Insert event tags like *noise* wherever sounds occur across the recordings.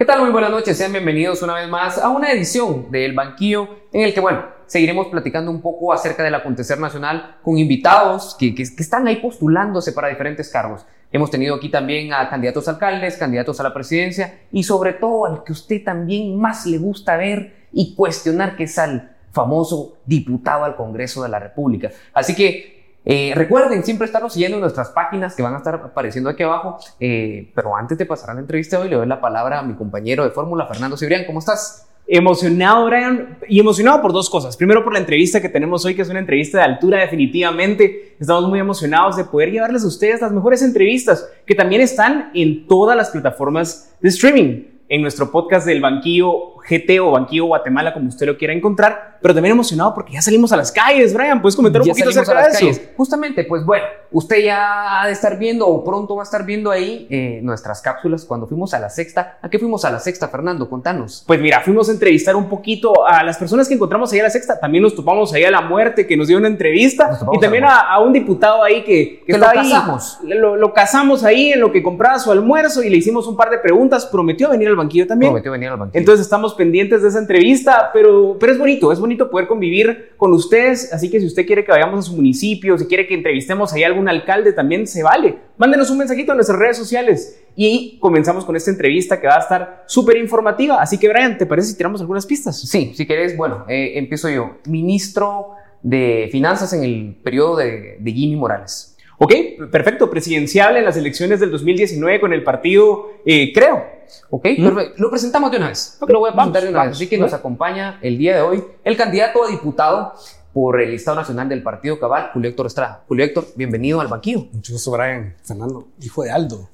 ¿Qué tal? Muy buenas noches, sean bienvenidos una vez más a una edición del Banquillo en el que, bueno, seguiremos platicando un poco acerca del acontecer nacional con invitados que, están ahí postulándose para diferentes cargos. Hemos tenido aquí también a candidatos alcaldes, candidatos a la presidencia y sobre todo al que usted también más le gusta ver y cuestionar, que es al famoso diputado al Congreso de la República. Así que eh, recuerden siempre estarnos siguiendo en nuestras páginas que van a estar apareciendo aquí abajo. Eh, pero antes de pasar a la entrevista hoy, le doy la palabra a mi compañero de fórmula, Fernando Cibrián. ¿Cómo estás? Emocionado, Brian, y emocionado por dos cosas. Primero, por la entrevista que tenemos hoy, que es una entrevista de altura, definitivamente. Estamos muy emocionados de poder llevarles a ustedes las mejores entrevistas que también están en todas las plataformas de streaming. En nuestro podcast del Banquillo GT o Banquillo Guatemala, como usted lo quiera encontrar, pero también emocionado porque ya salimos a las calles, Brian. ¿Puedes comentar un Ya poquito acerca a de las eso? calles. Justamente, pues bueno, usted ya ha de estar viendo o pronto va a estar viendo ahí eh, nuestras cápsulas cuando fuimos a la sexta. ¿A qué fuimos a la sexta, Fernando? Contanos. Pues mira, fuimos a entrevistar un poquito a las personas que encontramos ahí a la sexta. También nos topamos ahí a la muerte que nos dio una entrevista. Y también a un diputado ahí que, Que está lo ahí. casamos. Lo, lo casamos ahí en lo que compraba su almuerzo y le hicimos un par de preguntas. Prometió venir al banquillo también. Prometió venir al banquillo. Entonces estamos pendientes de esa entrevista, pero, pero es bonito, es bonito poder convivir con ustedes, así que si usted quiere que vayamos a su municipio, si quiere que entrevistemos ahí a algún alcalde, también se vale. Mándenos un mensajito en nuestras redes sociales y comenzamos con esta entrevista que va a estar súper informativa. Así que Brian, ¿te parece si tiramos algunas pistas? Sí, si querés, bueno, eh, empiezo yo. Ministro de Finanzas en el periodo de, de Jimmy Morales. Ok, perfecto, presidencial en las elecciones del 2019 con el partido, eh, creo. ¿Ok? Perfecto. Lo presentamos de una vez. Ok, Lo voy a presentar vamos, de una vamos. vez. Así que nos acompaña el día de hoy el candidato a diputado por el Estado Nacional del Partido Cabal, Julio Héctor Estrada. Julio Héctor, bienvenido al banquillo. Mucho gusto, Brian. Fernando, hijo de Aldo.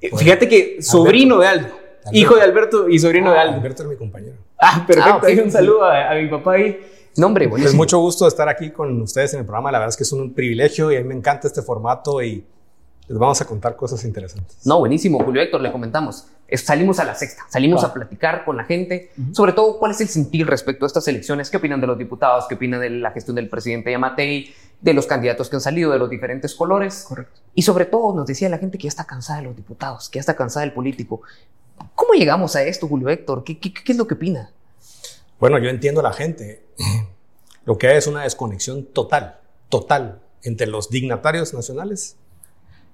Eh, Fíjate que sobrino de Aldo, hijo de Alberto y sobrino de Aldo. Alberto es mi compañero. Ah, perfecto. Ah, un saludo a, a mi papá ahí. Nombre, Pues buenísimo. mucho gusto estar aquí con ustedes en el programa. La verdad es que es un privilegio y a mí me encanta este formato y les vamos a contar cosas interesantes. No, buenísimo, Julio Héctor, le comentamos. Es- Salimos a la sexta, salimos Claro. a platicar con la gente, sobre todo cuál es el sentir respecto a estas elecciones, qué opinan de los diputados, qué opinan de la gestión del presidente Yamatei, de los candidatos que han salido de los diferentes colores. Correcto. Y sobre todo nos decía la gente que ya está cansada de los diputados, que ya está cansada del político. ¿Cómo llegamos a esto, Julio Héctor? ¿Qué, qué, qué es lo que opina? Bueno, yo entiendo a la gente. *clears throat* Lo que hay es una desconexión total, total, entre los dignatarios nacionales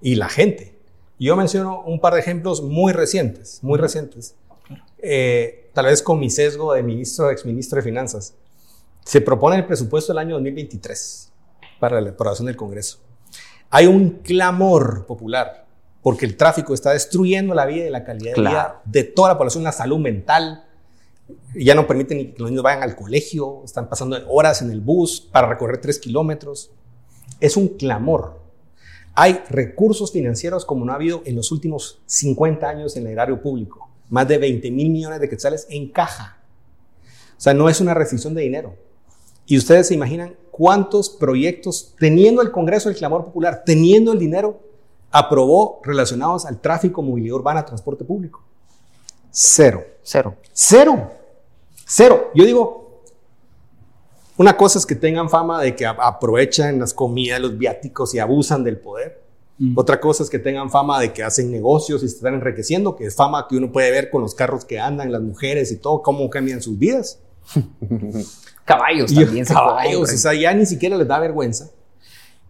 y la gente. Yo menciono un par de ejemplos muy recientes, muy recientes. Eh, tal vez con mi sesgo de ministro, exministro de Finanzas. Se propone el presupuesto del año 2023 para la aprobación del Congreso. Hay un clamor popular porque el tráfico está destruyendo la vida y la calidad de vida de toda la población, la salud mental, ya no permiten ni que los niños vayan al colegio, están pasando horas en el bus para recorrer tres kilómetros. Es un clamor. Hay recursos financieros como no ha habido en los últimos 50 años en el erario público. Más de 20 mil millones de quetzales en caja. O sea, no es una restricción de dinero. Y ustedes se imaginan cuántos proyectos, teniendo el Congreso el clamor popular, teniendo el dinero, aprobó relacionados al tráfico, movilidad urbana, transporte público. Cero. Cero. Cero. Cero. Yo digo, una cosa es que tengan fama de que aprovechan las comidas, los viáticos y abusan del poder. Otra cosa es que tengan fama de que hacen negocios y se están enriqueciendo, que es fama que uno puede ver con los carros que andan, las mujeres y todo, cómo cambian sus vidas. *laughs* Caballos también caballos, o sea, ya ni siquiera les da vergüenza.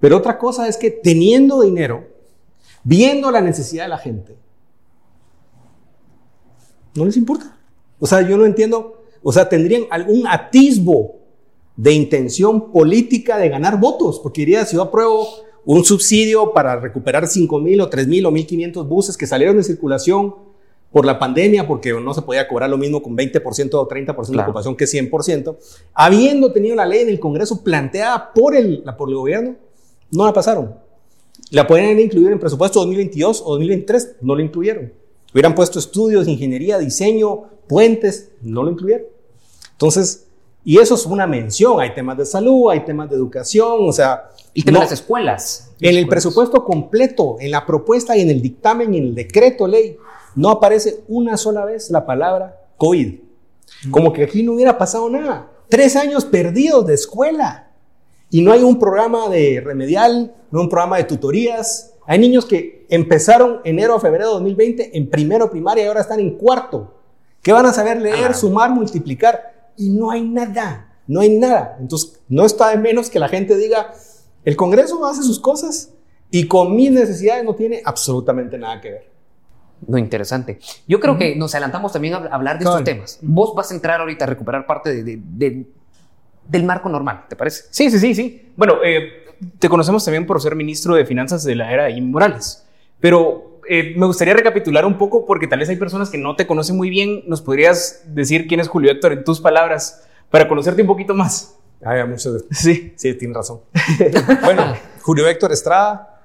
Pero otra cosa es que teniendo dinero, viendo la necesidad de la gente, no les importa. O sea, yo no entiendo, o sea, tendrían algún atisbo de intención política de ganar votos, porque diría, si yo apruebo un subsidio para recuperar 5 mil o 3 mil o 1.500 buses que salieron de circulación por la pandemia, porque no se podía cobrar lo mismo con 20% o 30% de Claro. ocupación que 100%, habiendo tenido la ley en el Congreso planteada por el, la- por el gobierno, no la pasaron. La podrían incluir en presupuesto 2022 o 2023, no lo incluyeron. Hubieran puesto estudios, ingeniería, diseño, puentes, no lo incluyeron. Entonces, y eso es una mención, hay temas de salud, hay temas de educación, o sea, Y tema no- las escuelas. en el presupuesto completo, en la propuesta y en el dictamen y en el decreto ley, no aparece una sola vez la palabra COVID. Como que aquí no hubiera pasado nada. Tres años perdidos de escuela. Y no hay un programa de remedial, no un programa de tutorías. Hay niños que empezaron enero a febrero de 2020 en primero primaria y ahora están en cuarto. ¿Qué van a saber leer, sumar, multiplicar? Y no hay nada, no hay nada. Entonces, no está de menos que la gente diga, el Congreso hace sus cosas y con mis necesidades no tiene absolutamente nada que ver. No, interesante. Yo creo que nos adelantamos también a hablar de estos temas. Vos vas a entrar ahorita a recuperar parte de, del marco normal, ¿te parece? Sí, sí, sí, sí. Bueno, eh, te conocemos también por ser ministro de Finanzas de la era de Morales, pero eh, me gustaría recapitular un poco porque tal vez hay personas que no te conocen muy bien. ¿Nos podrías decir quién es Julio Héctor en tus palabras para conocerte un poquito más? Ah, muchas Sí. Sí, tienes razón. *laughs* bueno, Julio Héctor Estrada,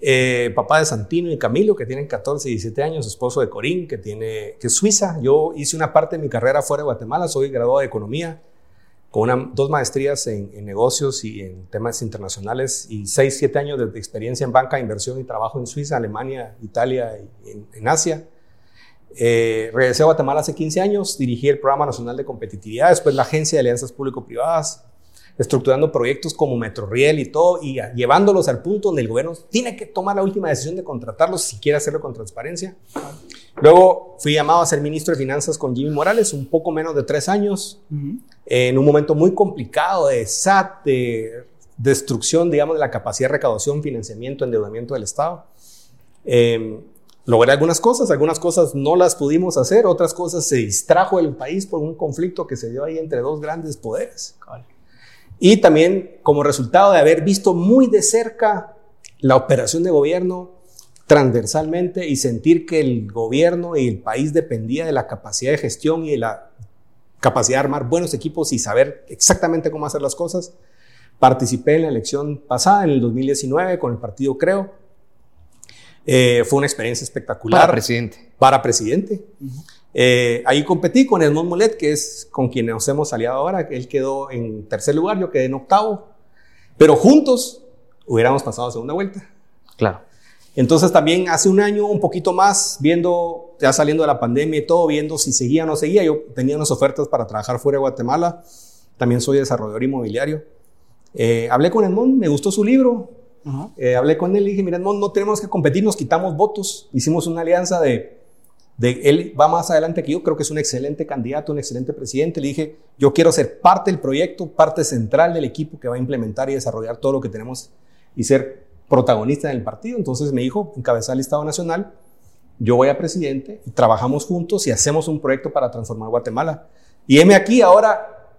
eh, papá de Santino y Camilo, que tienen 14 y 17 años, esposo de Corín, que, tiene, que es suiza. Yo hice una parte de mi carrera fuera de Guatemala, soy graduado de Economía con dos maestrías en, negocios y en temas internacionales y seis, siete años de, experiencia en banca, inversión y trabajo en Suiza, Alemania, Italia y en, Asia. Eh, regresé a Guatemala hace 15 años, dirigí el Programa Nacional de Competitividad, después la Agencia de Alianzas Público-Privadas, estructurando proyectos como Metroriel y todo, y llevándolos al punto donde el gobierno tiene que tomar la última decisión de contratarlos si quiere hacerlo con transparencia. Luego fui llamado a ser ministro de Finanzas con Jimmy Morales, un poco menos de tres años, en un momento muy complicado de SAT, de destrucción, digamos, de la capacidad de recaudación, financiamiento, endeudamiento del Estado. Eh, logré algunas cosas, algunas cosas no las pudimos hacer, otras cosas se distrajo el país por un conflicto que se dio ahí entre dos grandes poderes. Y también como resultado de haber visto muy de cerca la operación de gobierno transversalmente y sentir que el gobierno y el país dependía de la capacidad de gestión y de la capacidad de armar buenos equipos y saber exactamente cómo hacer las cosas. Participé en la elección pasada, en el 2019, con el partido Creo. Eh, fue una experiencia espectacular. Para presidente. Para presidente. Eh, ahí competí con Edmond Mulet, que es con quien nos hemos aliado ahora. Él quedó en tercer lugar, yo quedé en octavo. Pero juntos hubiéramos pasado a segunda vuelta. Claro. Entonces también hace un año, un poquito más, viendo, ya saliendo de la pandemia y todo, viendo si seguía o no seguía, yo tenía unas ofertas para trabajar fuera de Guatemala, también soy desarrollador inmobiliario. Eh, hablé con Edmond, me gustó su libro, eh, hablé con él y dije, mira Edmond, no tenemos que competir, nos quitamos votos, hicimos una alianza de, de, él va más adelante que yo, creo que es un excelente candidato, un excelente presidente, le dije, yo quiero ser parte del proyecto, parte central del equipo que va a implementar y desarrollar todo lo que tenemos y ser protagonista en el partido. Entonces me dijo, encabezar el Estado Nacional, yo voy a presidente, y trabajamos juntos y hacemos un proyecto para transformar Guatemala. Y heme aquí ahora,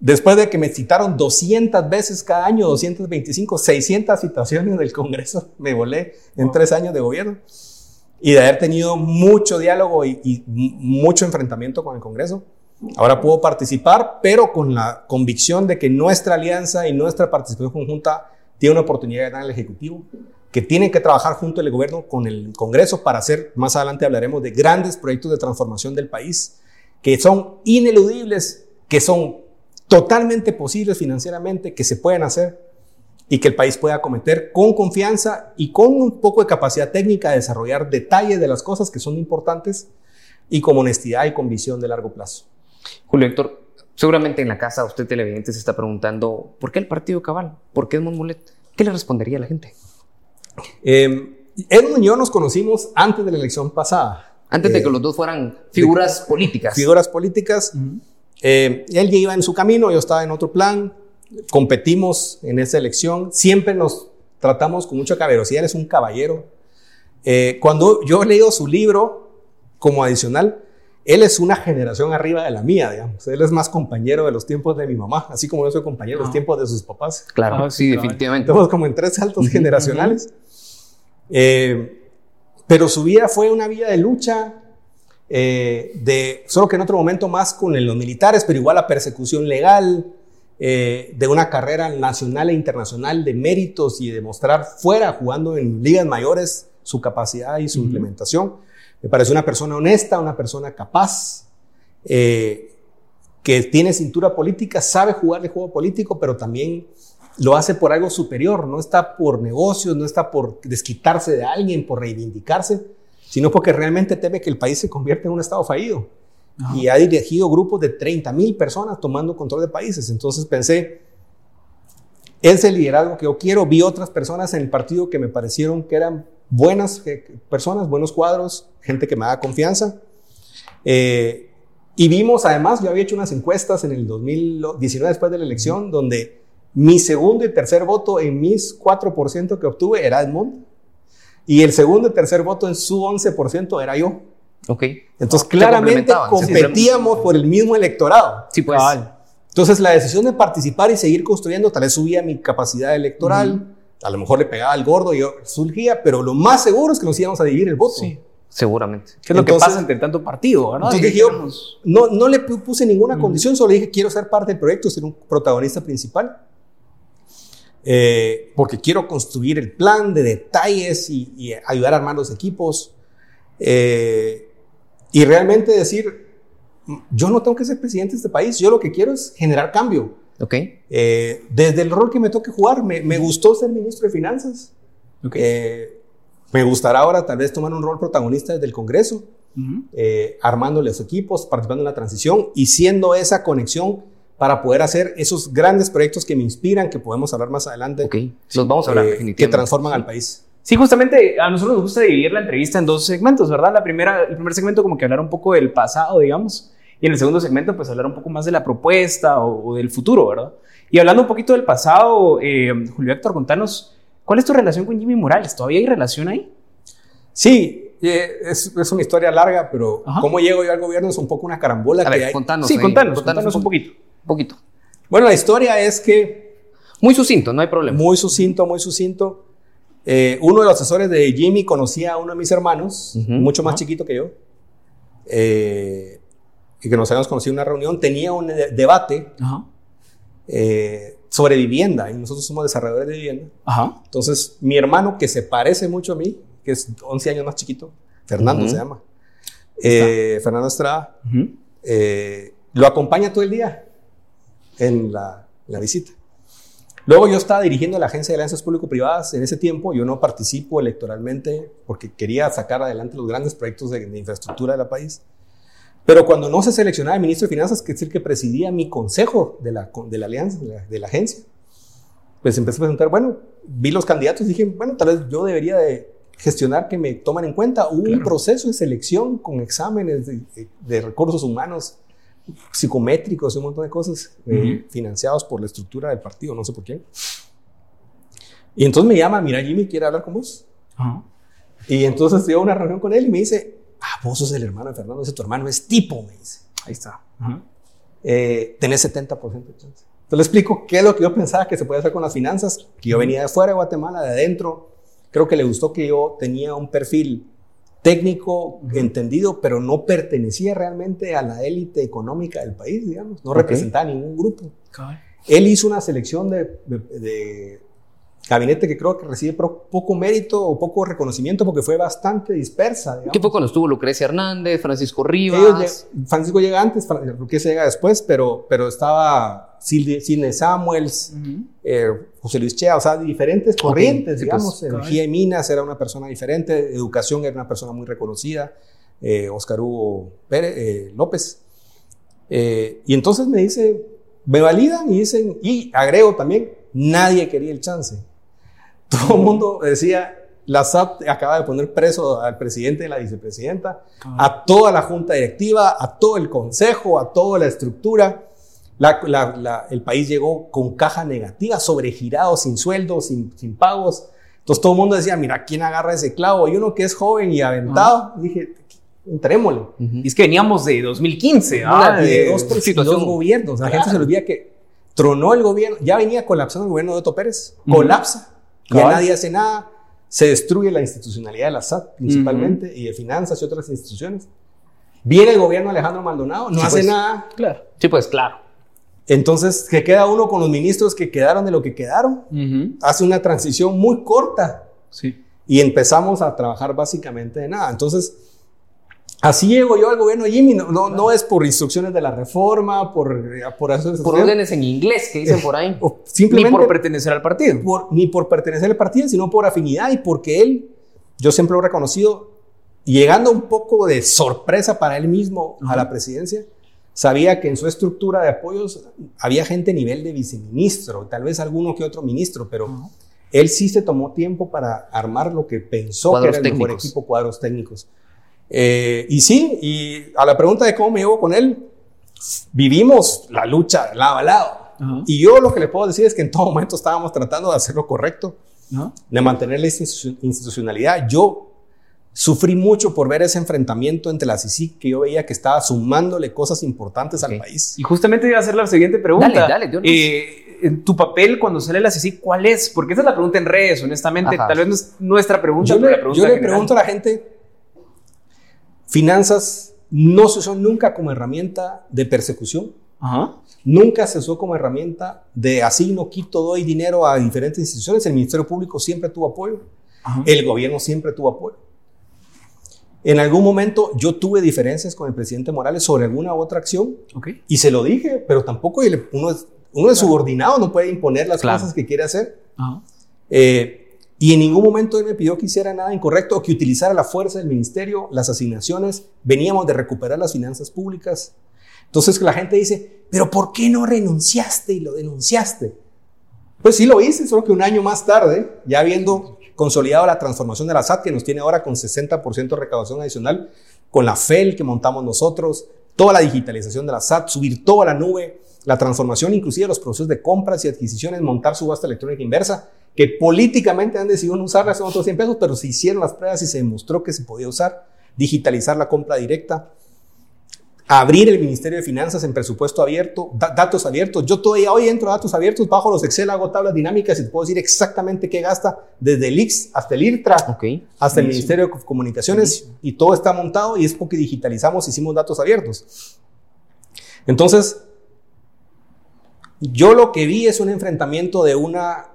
después de que me citaron 200 veces cada año, 225, 600 citaciones del Congreso, me volé en tres años de gobierno. Y de haber tenido mucho diálogo y, y mucho enfrentamiento con el Congreso, ahora puedo participar, pero con la convicción de que nuestra alianza y nuestra participación conjunta tiene una oportunidad de ganar el Ejecutivo, que tiene que trabajar junto al gobierno con el Congreso para hacer, más adelante hablaremos de grandes proyectos de transformación del país, que son ineludibles, que son totalmente posibles financieramente, que se pueden hacer y que el país pueda acometer con confianza y con un poco de capacidad técnica de desarrollar detalles de las cosas que son importantes y con honestidad y con visión de largo plazo. Julio Héctor, Seguramente en la casa usted televidente se está preguntando, ¿por qué el partido cabal? ¿Por qué Edmond Mulet? ¿Qué le respondería a la gente? Eh, Edmond y yo nos conocimos antes de la elección pasada. Antes de eh, que los dos fueran figuras políticas. Figuras políticas. Eh, él ya iba en su camino, yo estaba en otro plan. Competimos en esa elección. Siempre nos tratamos con mucha caballerosidad. Él es un caballero. Eh, cuando yo leo su libro como adicional, él es una generación arriba de la mía, digamos. Él es más compañero de los tiempos de mi mamá, así como yo soy compañero de los ah. tiempos de sus papás. Claro, ah, sí, definitivamente. Estamos como en tres saltos generacionales. Eh, pero su vida fue una vida de lucha, eh, de, solo que en otro momento más con los militares, pero igual la persecución legal, eh, de una carrera nacional e internacional de méritos y de mostrar fuera, jugando en ligas mayores, su capacidad y su implementación me parece una persona honesta, una persona capaz, eh, que tiene cintura política, sabe jugar el juego político, pero también lo hace por algo superior, no está por negocios, no está por desquitarse de alguien, por reivindicarse, sino porque realmente teme que el país se convierta en un estado fallido. Y ha dirigido grupos de 30 mil personas tomando control de países. Entonces pensé, ese liderazgo que yo quiero, vi otras personas en el partido que me parecieron que eran buenas personas, buenos cuadros, gente que me da confianza. Eh, Y vimos, además, yo había hecho unas encuestas en el 2019, después de la elección, donde mi segundo y tercer voto en mis 4% que obtuve era Edmond. Y el segundo y tercer voto en su 11% era yo. Ok. Entonces, claramente sí, competíamos por el mismo electorado. Sí, pues. Entonces, la decisión de participar y seguir construyendo, tal vez subía mi capacidad electoral, a lo mejor le pegaba al gordo y yo surgía, pero lo más seguro es que nos íbamos a dividir el voto. Sí. Seguramente. ¿Qué es lo que pasa entre tanto partido? ¿no? Entonces dije yo, no, no le pu- puse ninguna condición, solo dije quiero ser parte del proyecto, ser un protagonista principal. Eh, porque quiero construir el plan de detalles y, y ayudar a armar los equipos. Eh, y realmente decir, yo no tengo que ser presidente de este país, yo lo que quiero es generar cambio. Ok. Eh, desde el rol que me toque jugar, me, me gustó ser ministro de Finanzas. ok. Eh, me gustará ahora tal vez tomar un rol protagonista desde el Congreso Ujú. eh, armando los equipos, participando en la transición y siendo esa conexión para poder hacer esos grandes proyectos que me inspiran, que podemos hablar más adelante, Ok. Los vamos a hablar eh, definitivamente. que transforman al país. Sí, justamente a nosotros nos gusta dividir la entrevista en dos segmentos, ¿verdad? La primera, el primer segmento como que hablar un poco del pasado, digamos, y en el segundo segmento pues hablar un poco más de la propuesta o, o del futuro, ¿verdad? Y hablando un poquito del pasado, eh, Julio Héctor, contanos, ¿cuál es tu relación con Jimmy Morales? ¿Todavía hay relación ahí? Sí, eh, es, es una historia larga, pero Ajá. cómo llego yo al gobierno es un poco una carambola A que ver, hay. contanos. sí, ahí, contanos, contanos, un poquito. Un poquito. Bueno, la historia es que, Muy sucinto, no hay problema. muy sucinto, muy sucinto, eh, uno de los asesores de Jimmy conocía a uno de mis hermanos, mucho más chiquito que yo, eh, y que nos habíamos conocido en una reunión, tenía un de- debate Ajá. eh, sobre vivienda, y nosotros somos desarrolladores de vivienda. Ajá. Entonces, mi hermano, que se parece mucho a mí, que es 11 años más chiquito, Fernando Ujú. se llama, eh, Fernando Estrada, Ujú. eh, lo acompaña todo el día en la, la visita. Luego yo estaba dirigiendo la Agencia de Alianzas Público-Privadas en ese tiempo, yo no participo electoralmente porque quería sacar adelante los grandes proyectos de, de infraestructura del país. Pero cuando no se seleccionaba el ministro de Finanzas, que es el que presidía mi consejo de la, de la alianza, de la, de la agencia, pues empecé a preguntar, bueno, vi los candidatos y dije, bueno, tal vez yo debería de gestionar que me tomen en cuenta. Hubo un Claro. proceso de selección con exámenes de, de recursos humanos psicométricos y un montón de cosas eh, Ujú. financiados por la estructura del partido, no sé por quién. Y entonces me llama, mira Jimmy, quiere hablar con vos. Ajá. Y entonces tuve una reunión con él y me dice, vos sos el hermano de Fernando, dice, tu hermano es tipo, me dice. Ahí está. Eh, tenés 70% de chance. Entonces le explico qué es lo que yo pensaba que se podía hacer con las finanzas, que yo venía de fuera de Guatemala, de adentro. Creo que le gustó que yo tenía un perfil técnico, entendido, pero no pertenecía realmente a la élite económica del país, digamos. No Ok. representaba ningún grupo. Él hizo una selección de, de- de gabinete que creo que recibe poco mérito o poco reconocimiento porque fue bastante dispersa. digamos. ¿Qué fue cuando estuvo Lucrecia Hernández, Francisco Rivas? lleg- Francisco llega antes, Fran- Lucrecia llega después, pero, pero estaba Sidney Samuels, eh, José Luis Chea, o sea, diferentes corrientes, sí, digamos. pues, Energía y Minas era una persona diferente, Educación era una persona muy reconocida, eh, Oscar Hugo Pérez, eh, López. Eh, y entonces me dice, me validan y dicen, y agrego también, nadie quería el chance. Todo el mundo decía, la SAP acaba de poner preso al presidente y la vicepresidenta, Cabal. a toda la junta directiva, a todo el consejo, a toda la estructura. La- la- la- el país llegó con caja negativa, sobregirado, sin sueldos, sin, sin pagos. Entonces todo el mundo decía, mira, ¿quién agarra ese clavo? Y uno que es joven y aventado, dije, entrémosle. Ujú. Y es que veníamos de 2015, Ah, ¿ah? de dos, tres- situación. dos gobiernos. La gente se olvida que tronó el gobierno, ya venía colapsando el gobierno de Otto Pérez, Ujú. colapsa, ya nadie hace nada, se destruye la institucionalidad de la SAT principalmente y de finanzas y otras instituciones. Viene el gobierno Alejandro Maldonado, no Sí, hace pues. nada. Claro. Sí, pues claro. Entonces, que queda uno con los ministros que quedaron de lo que quedaron. Hace una transición muy corta Sí. y empezamos a trabajar básicamente de nada. Entonces, así llego yo al gobierno Jimmy. No, no, no es por instrucciones de la reforma, por, por, eso- Por órdenes en inglés que dicen por ahí. o Ni simplemente por pertenecer al partido. por- ni por pertenecer al partido, sino por afinidad y porque él, yo siempre lo he reconocido, llegando un poco de sorpresa para él mismo a Ajá. la presidencia, sabía que en su estructura de apoyos había gente a nivel de viceministro, tal vez alguno que otro ministro, pero Ajá. él sí se tomó tiempo para armar lo que pensó Cuadros que era el mejor equipo, cuadros técnicos. Eh, y sí, y a la pregunta de cómo me llevo con él, vivimos la lucha lado a lado. Ajá. Y yo lo que le puedo decir es que en todo momento estábamos tratando de hacer lo correcto, Ajá. de mantener la institu- institucionalidad. Yo sufrí mucho por ver ese enfrentamiento entre la CICI que yo veía que estaba sumándole cosas importantes Ok. al país. Y justamente iba a hacer la siguiente pregunta. Dale, dale. Eh, en tu papel cuando sale la CICI, ¿cuál es? Porque esa es la pregunta en redes, honestamente. Ajá. Tal vez no es nuestra pregunta, Yo pero la le, pregunta yo le general. pregunto a la gente, finanzas no se usó nunca como herramienta de persecución, Ajá. nunca se usó como herramienta de asigno, quito, doy dinero a diferentes instituciones. El Ministerio Público siempre tuvo apoyo, Ajá. el gobierno siempre tuvo apoyo. En algún momento yo tuve diferencias con el presidente Morales sobre alguna otra acción y se lo dije, pero tampoco uno es, uno es subordinado, no puede imponer las Claro. cosas que quiere hacer. Ajá. Eh, y en ningún momento él me pidió que hiciera nada incorrecto o que utilizara la fuerza del ministerio, las asignaciones. Veníamos de recuperar las finanzas públicas. Entonces la gente dice, pero ¿por qué no renunciaste y lo denunciaste? Pues sí lo hice, solo que un año más tarde, ya habiendo consolidado la transformación de la SAT, que nos tiene ahora con 60% de recaudación adicional, con la FEL que montamos nosotros, toda la digitalización de la SAT, subir toda la nube, la transformación inclusive de los procesos de compras y adquisiciones, montar subasta electrónica inversa, que políticamente han decidido no usarla, son otros 100 pesos, pero se hicieron las pruebas y se demostró que se podía usar, digitalizar la compra directa, abrir el Ministerio de Finanzas en presupuesto abierto, da- datos abiertos. Yo todavía hoy entro a datos abiertos, bajo los Excel, hago tablas dinámicas y te puedo decir exactamente qué gasta desde el IX hasta el IRTRA, hasta el. Ministerio de Comunicaciones y todo está montado y es porque digitalizamos, hicimos datos abiertos. Entonces, yo lo que vi es un enfrentamiento de una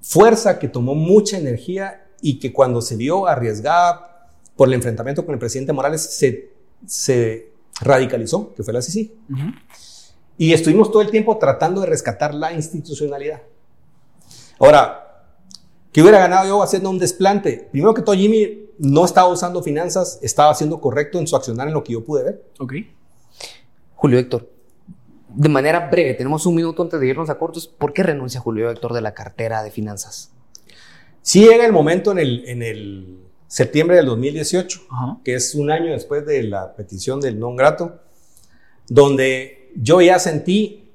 fuerza que tomó mucha energía y que cuando se vio arriesgada por el enfrentamiento con el presidente Morales se, se radicalizó, que fue la CICI. Y estuvimos todo el tiempo tratando de rescatar la institucionalidad. Ahora, ¿qué hubiera ganado yo haciendo un desplante? Primero que todo, Jimmy no estaba usando finanzas, estaba haciendo correcto en su accionar en lo que yo pude ver. Ok. Julio Héctor, de manera breve, tenemos un minuto antes de irnos a cortos. ¿Por qué renuncia Julio Héctor de la cartera de finanzas? Sí llega el momento en el, en el septiembre del 2018, Ajá. que es un año después de la petición del non grato, donde yo ya sentí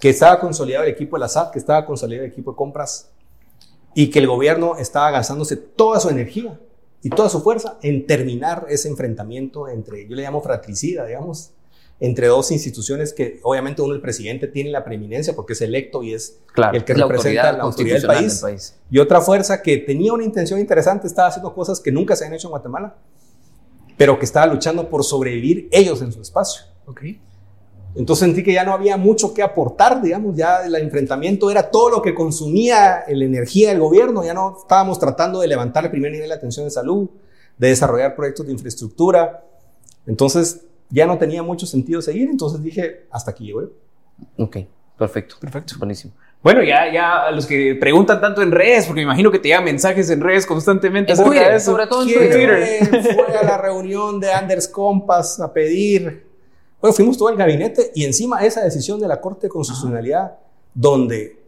que estaba consolidado el equipo de la SAT, que estaba consolidado el equipo de compras y que el gobierno estaba gastándose toda su energía y toda su fuerza en terminar ese enfrentamiento entre, yo le llamo fratricida, digamos, entre dos instituciones que obviamente uno, el presidente, tiene la preeminencia porque es electo y es Claro, el que la representa autoridad la autoridad del país. Y otra fuerza que tenía una intención interesante, estaba haciendo cosas que nunca se han hecho en Guatemala, pero que estaba luchando por sobrevivir ellos en su espacio. Ok. Entonces sentí que ya no había mucho que aportar, digamos, ya el enfrentamiento era todo lo que consumía la energía del gobierno, ya no estábamos tratando de levantar el primer nivel de atención de salud, de desarrollar proyectos de infraestructura. Entonces ya no tenía mucho sentido seguir, entonces dije, hasta aquí llego yo. Ok, perfecto. Perfecto. Buenísimo. Bueno, ya, ya a los que preguntan tanto en redes, porque me imagino que te llegan mensajes en redes constantemente. En Twitter, eso. sobre todo en ¿Quién Twitter. fue a la reunión de Anders Compass a pedir? Bueno, fuimos todo el gabinete y encima esa decisión de la Corte de Constitucionalidad, donde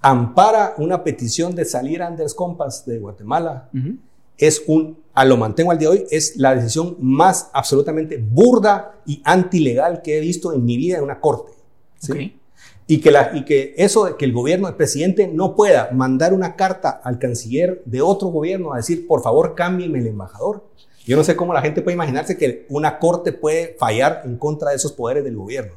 ampara una petición de salir Anders Compass de Guatemala, Ujú. Es un, a lo mantengo al día de hoy, es la decisión más absolutamente burda y antilegal que he visto en mi vida en una corte. ¿sí? Y que, la, y que eso de que el gobierno, el presidente, no pueda mandar una carta al canciller de otro gobierno a decir, por favor, cámbienme el embajador. Yo no sé cómo la gente puede imaginarse que una corte puede fallar en contra de esos poderes del gobierno.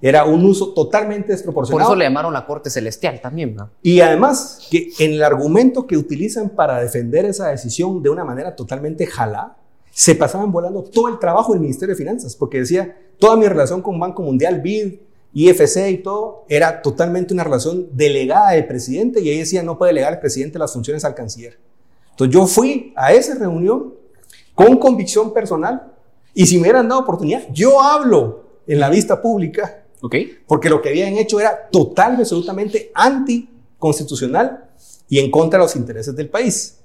Era un uso totalmente Por desproporcionado. eso le llamaron la Corte Celestial también, ¿no? Y además, que en el argumento que utilizan para defender esa decisión de una manera totalmente jalá, se pasaban volando todo el trabajo del Ministerio de Finanzas, porque decía, toda mi relación con Banco Mundial, BID, IFC y todo, era totalmente una relación delegada del presidente, y ahí decía, no puede delegar el presidente las funciones al canciller. Entonces yo fui a esa reunión con convicción personal, y si me hubieran dado oportunidad, yo hablo en la vista pública Ok. porque lo que habían hecho era total y absolutamente anticonstitucional y en contra de los intereses del país.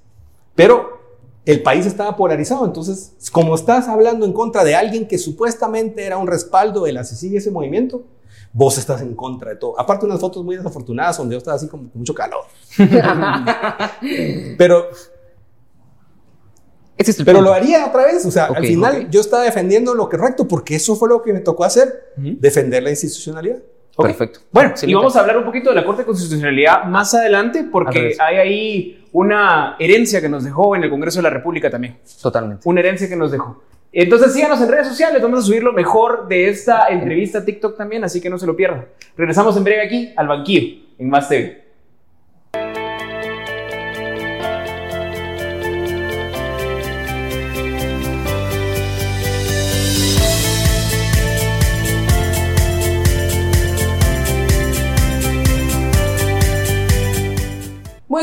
Pero el país estaba polarizado, entonces, como estás hablando en contra de alguien que supuestamente era un respaldo de la CICIG y ese movimiento, vos estás en contra de todo. Aparte unas fotos muy desafortunadas donde yo estaba así como con mucho calor. *laughs* Pero Ese es el Pero punto. lo haría otra vez. O sea, Ok, al final ok. yo estaba defendiendo lo correcto porque eso fue lo que me tocó hacer, Ujú. defender la institucionalidad. Ok. Perfecto. Bueno, y Excelente. vamos a hablar un poquito de la Corte de Constitucionalidad más adelante porque hay ahí una herencia que nos dejó en el Congreso de la República también. Totalmente. Una herencia que nos dejó. Entonces síganos en redes sociales, vamos a subir lo mejor de esta entrevista a TikTok también, así que no se lo pierdan. Regresamos en breve aquí al banquillo en Más TV.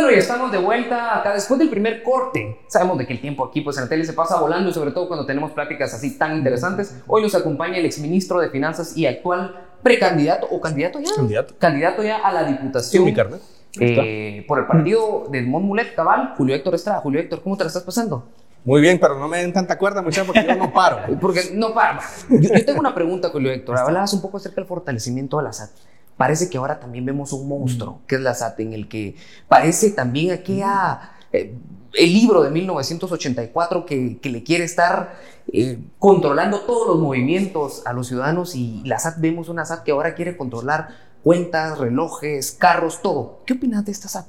Bueno, y estamos de vuelta acá después del primer corte. Sabemos de que el tiempo aquí pues en la tele se pasa volando sobre todo cuando tenemos pláticas así tan interesantes. Hoy nos acompaña el exministro de Finanzas y actual precandidato o candidato ya. Candidato. Candidato ya a la Sí, diputación. mi carnal. eh, por el partido de Edmond Mulet Cabal, Julio Héctor Estrada. Julio Héctor, ¿cómo te la estás pasando? Muy bien, pero no me den tanta cuerda, muchachos, porque yo no paro. *laughs* Porque no para. Yo, yo tengo una pregunta, Julio Héctor. Hablabas un poco acerca del fortalecimiento de la SAT. Parece que ahora también vemos un monstruo, que es la SAT, en el que parece también aquella. eh, el libro de 1984 que, que le quiere estar eh, controlando todos los movimientos a los ciudadanos y la SAT vemos una SAT que ahora quiere controlar cuentas, relojes, carros, todo. ¿Qué opinas de esta SAT?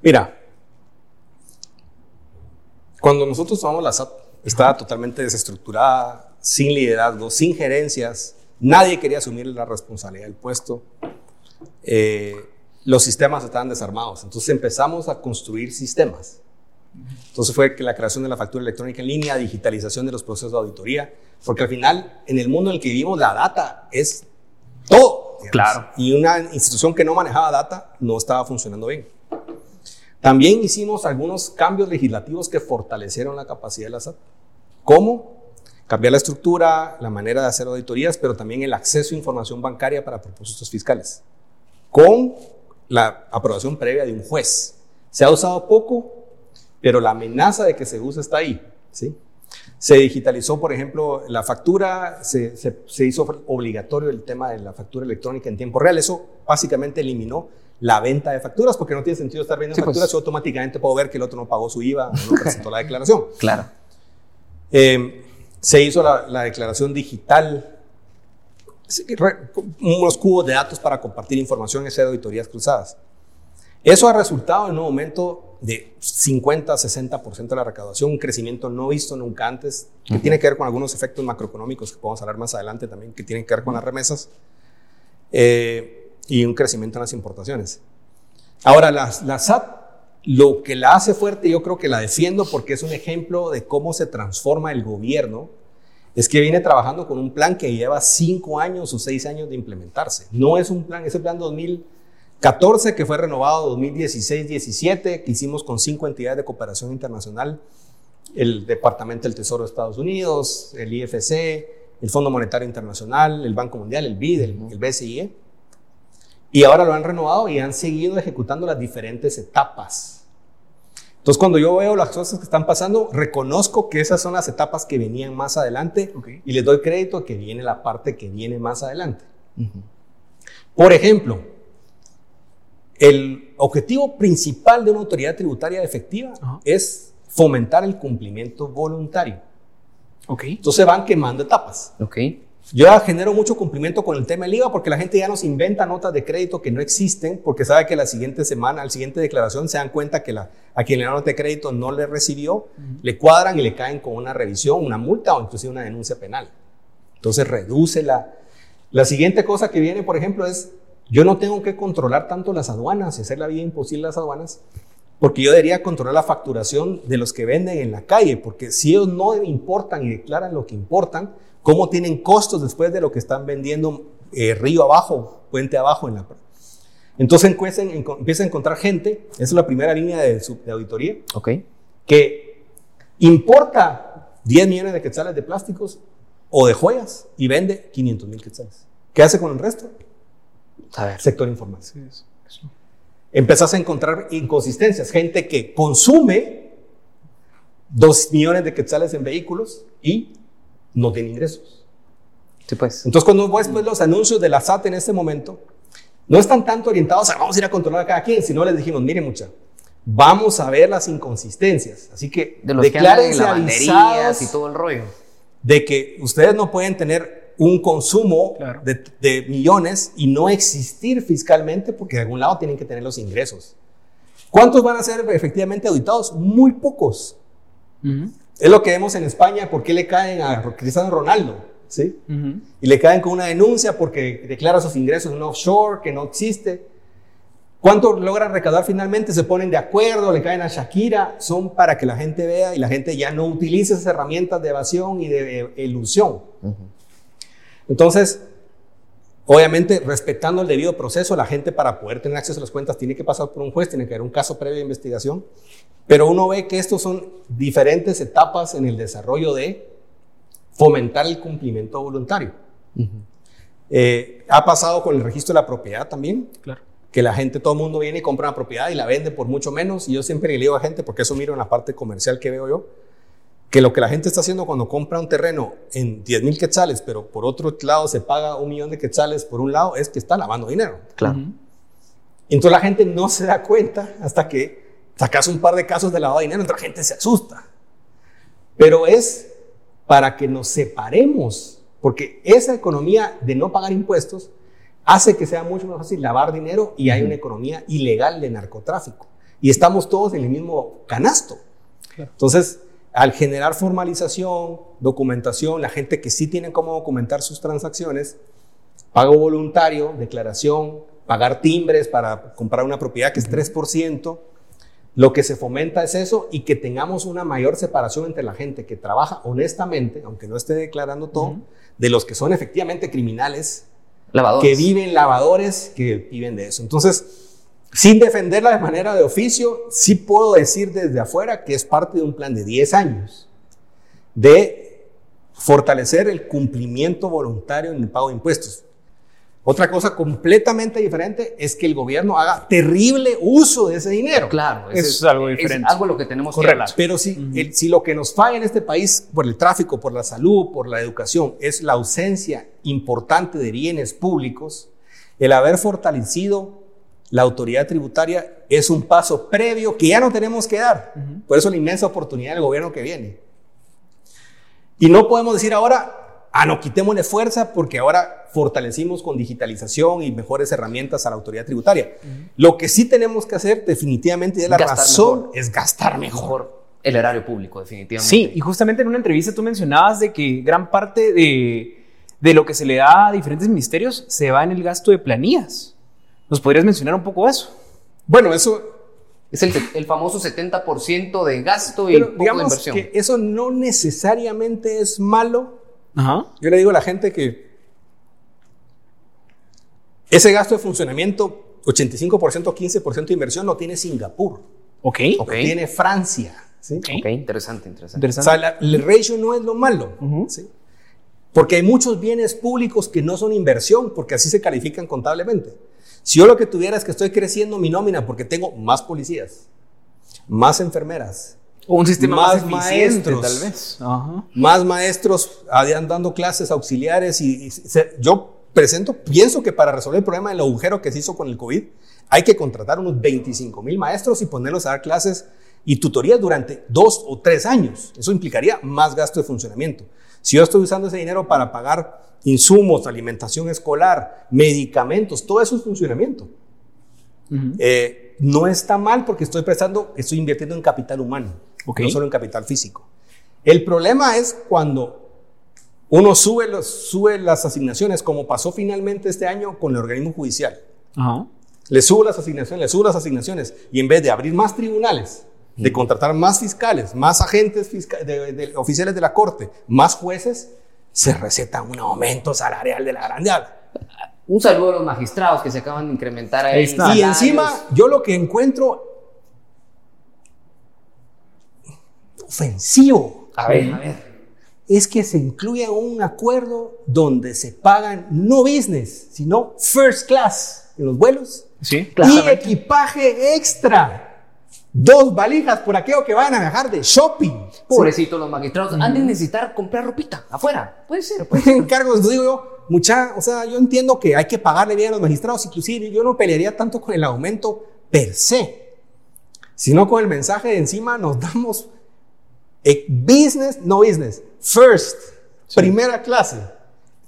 Mira, cuando nosotros tomamos la SAT, estaba totalmente desestructurada, sin liderazgo, sin gerencias, nadie quería asumir la responsabilidad del puesto. Eh, los sistemas estaban desarmados, entonces empezamos a construir sistemas. Entonces fue que la creación de la factura electrónica en línea, digitalización de los procesos de auditoría, porque al final, en el mundo en el que vivimos, la data es todo. digamos. Claro. Y una institución que no manejaba data no estaba funcionando bien. También hicimos algunos cambios legislativos que fortalecieron la capacidad de la SAT. ¿Cómo? Cambiar la estructura, la manera de hacer auditorías, pero también el acceso a información bancaria para propósitos fiscales. Con la aprobación previa de un juez. Se ha usado poco, pero la amenaza de que se use está ahí. ¿sí? Se digitalizó, por ejemplo, la factura, se, se- se hizo obligatorio el tema de la factura electrónica en tiempo real. Eso básicamente eliminó la venta de facturas, porque no tiene sentido estar viendo Sí, pues. facturas y automáticamente puedo ver que el otro no pagó su IVA no presentó la declaración. Claro. Eh, se hizo la, la declaración digital, unos cubos de datos para compartir información hacer auditorías cruzadas. Eso ha resultado en un aumento de 50-60% de la recaudación, un crecimiento no visto nunca antes, que tiene que ver con algunos efectos macroeconómicos que podemos hablar más adelante también, que tienen que ver con las remesas, eh, y un crecimiento en las importaciones. Ahora, la, la SAT, lo que la hace fuerte, yo creo que la defiendo porque es un ejemplo de cómo se transforma el gobierno, es que viene trabajando con un plan que lleva cinco años o seis años de implementarse. No es un plan, es el plan 2014 que fue renovado 2016-17, que hicimos con cinco entidades de cooperación internacional, el Departamento del Tesoro de Estados Unidos, el IFC, el Fondo Monetario Internacional, el Banco Mundial, el BID, el, el BCIE. Y ahora lo han renovado y han seguido ejecutando las diferentes etapas. Entonces, cuando yo veo las cosas que están pasando, reconozco que esas son las etapas que venían más adelante y les doy crédito que viene la parte que viene más adelante. Por ejemplo, el objetivo principal de una autoridad tributaria efectiva es fomentar el cumplimiento voluntario. Ok. Entonces van quemando etapas. Yo ya genero mucho cumplimiento con el tema del IVA porque la gente ya nos inventa notas de crédito que no existen porque sabe que la siguiente semana, al siguiente declaración, se dan cuenta que la, a quien le da nota de crédito no le recibió, le cuadran y le caen con una revisión, una multa o inclusive una denuncia penal. Entonces reduce la... La siguiente cosa que viene, por ejemplo, es yo no tengo que controlar tanto las aduanas y hacer la vida imposible a las aduanas porque yo debería controlar la facturación de los que venden en la calle, porque si ellos no importan y declaran lo que importan, ¿cómo tienen costos después de lo que están vendiendo eh, río abajo, puente abajo en la... Entonces empiezan, empieza a encontrar gente, esa es la primera línea de, su- de auditoría, Ok. que importa 10 millones de quetzales de plásticos o de joyas y vende 500 mil quetzales. ¿Qué hace con el resto? A ver. Sector informal. Empezás a encontrar inconsistencias. Gente que consume 2 millones de quetzales en vehículos y no tiene ingresos. Sí, pues. Entonces, cuando ves pues, los anuncios de la SAT en este momento, no están tanto orientados a vamos a ir a controlar a cada quien, sino les dijimos, mire mucha, vamos a ver las inconsistencias. Así que De los que declárense avisados y todo el rollo. de que ustedes no pueden tener un consumo Claro. de, de millones y no existir fiscalmente porque de algún lado tienen que tener los ingresos. ¿Cuántos van a ser efectivamente auditados? Muy pocos. Ujú, Es lo que vemos en España, ¿por qué le caen a Cristiano Ronaldo? ¿Sí? Y le caen con una denuncia porque declara sus ingresos en un offshore que no existe. ¿Cuánto logran recaudar finalmente? Se ponen de acuerdo, le caen a Shakira. Son para que la gente vea y la gente ya no utilice esas herramientas de evasión y de ilusión. Entonces, obviamente, respetando el debido proceso, la gente para poder tener acceso a las cuentas tiene que pasar por un juez, tiene que haber un caso previo de investigación. Pero uno ve que estos son diferentes etapas en el desarrollo de fomentar el cumplimiento voluntario. Eh, ha pasado con el registro de la propiedad también, Claro. que la gente, todo el mundo viene y compra una propiedad y la vende por mucho menos. Y yo siempre le digo a la gente, porque eso miro en la parte comercial que veo yo, que lo que la gente está haciendo cuando compra un terreno en 10 mil quetzales, pero por otro lado se paga un millón de quetzales por un lado, es que está lavando dinero. Claro. Entonces la gente no se da cuenta hasta que sacas un par de casos de lavado de dinero, entonces la gente se asusta. Pero es para que nos separemos, porque esa economía de no pagar impuestos hace que sea mucho más fácil lavar dinero y hay una economía ilegal de narcotráfico. Y estamos todos en el mismo canasto. Entonces, al generar formalización, documentación, la gente que sí tiene cómo documentar sus transacciones, pago voluntario, declaración, pagar timbres para comprar una propiedad que es 3%, lo que se fomenta es eso y que tengamos una mayor separación entre la gente que trabaja honestamente, aunque no esté declarando todo, de los que son efectivamente criminales, Lavadores. que viven lavadores, que viven de eso. Entonces, sin defenderla de manera de oficio, sí puedo decir desde afuera que es parte de un plan de 10 años de fortalecer el cumplimiento voluntario en el pago de impuestos. Otra cosa completamente diferente es que el gobierno haga terrible uso de ese dinero. Claro, Eso es algo diferente. Es algo lo que tenemos Correcto. que hablar. Pero si, el- si lo que nos falla en este país por el tráfico, por la salud, por la educación, es la ausencia importante de bienes públicos, el haber fortalecido la autoridad tributaria es un paso previo que ya no tenemos que dar. Por eso la inmensa oportunidad del gobierno que viene. Y no podemos decir ahora, ah, no, quitémosle fuerza porque ahora fortalecimos con digitalización y mejores herramientas a la autoridad tributaria. Lo que sí tenemos que hacer definitivamente y es la Gastar razón mejor. es gastar mejor. Mejor el erario público, definitivamente. Sí, y justamente en una entrevista tú mencionabas de que gran parte de, de lo que se le da a diferentes ministerios se va en el gasto de planillas. ¿Nos podrías mencionar un poco eso? Bueno, eso, Es el, el famoso 70% de gasto y poco de digamos inversión. que eso no necesariamente es malo. Ajá. Yo le digo a la gente que ese gasto de funcionamiento, 85%, 15% de inversión, lo tiene Singapur, Ok. Lo tiene Francia. ¿sí? Ok, interesante, interesante. O Interesante. sea, la- el ratio no es lo malo. ¿sí? Porque hay muchos bienes públicos que no son inversión, porque así se califican contablemente. Si yo lo que tuviera es que estoy creciendo mi nómina porque tengo más policías, más enfermeras, O un sistema Más maestros. tal vez. Ajá. más maestros dando clases auxiliares y, y se- yo presento, pienso que para resolver el problema del agujero que se hizo con el COVID, hay que contratar unos 25 mil maestros y ponerlos a dar clases y tutorías durante dos o tres años. Eso implicaría más gasto de funcionamiento. Si yo estoy usando ese dinero para pagar insumos, alimentación escolar, medicamentos, todo eso es funcionamiento. Eh, no está mal porque estoy prestando, estoy invirtiendo en capital humano, Ok. no solo en capital físico. El problema es cuando uno sube, los, sube las asignaciones, como pasó finalmente este año con el organismo judicial. Ajá. Le subo las asignaciones, le subo las asignaciones, y en vez de abrir más tribunales, de contratar más fiscales, más agentes fisca- de- de- oficiales de la corte, más jueces, se receta un aumento salarial de la grandeza. Un saludo a los magistrados que se acaban de incrementar ahí. Ahí está. Y encima, yo lo que encuentro ofensivo A ver, a ver. es que se incluye un acuerdo donde se pagan no business, sino first class en los vuelos Sí. y equipaje extra. Dos valijas por aquello que van a viajar de shopping. Pobrecitos los magistrados. Han de necesitar comprar ropita afuera. Puede ser, puede ser. encargos, digo yo, mucha, o sea, yo entiendo que hay que pagarle bien a los magistrados, inclusive yo no pelearía tanto con el aumento per se, sino con el mensaje de encima nos damos eh, business, no business, first, primera clase,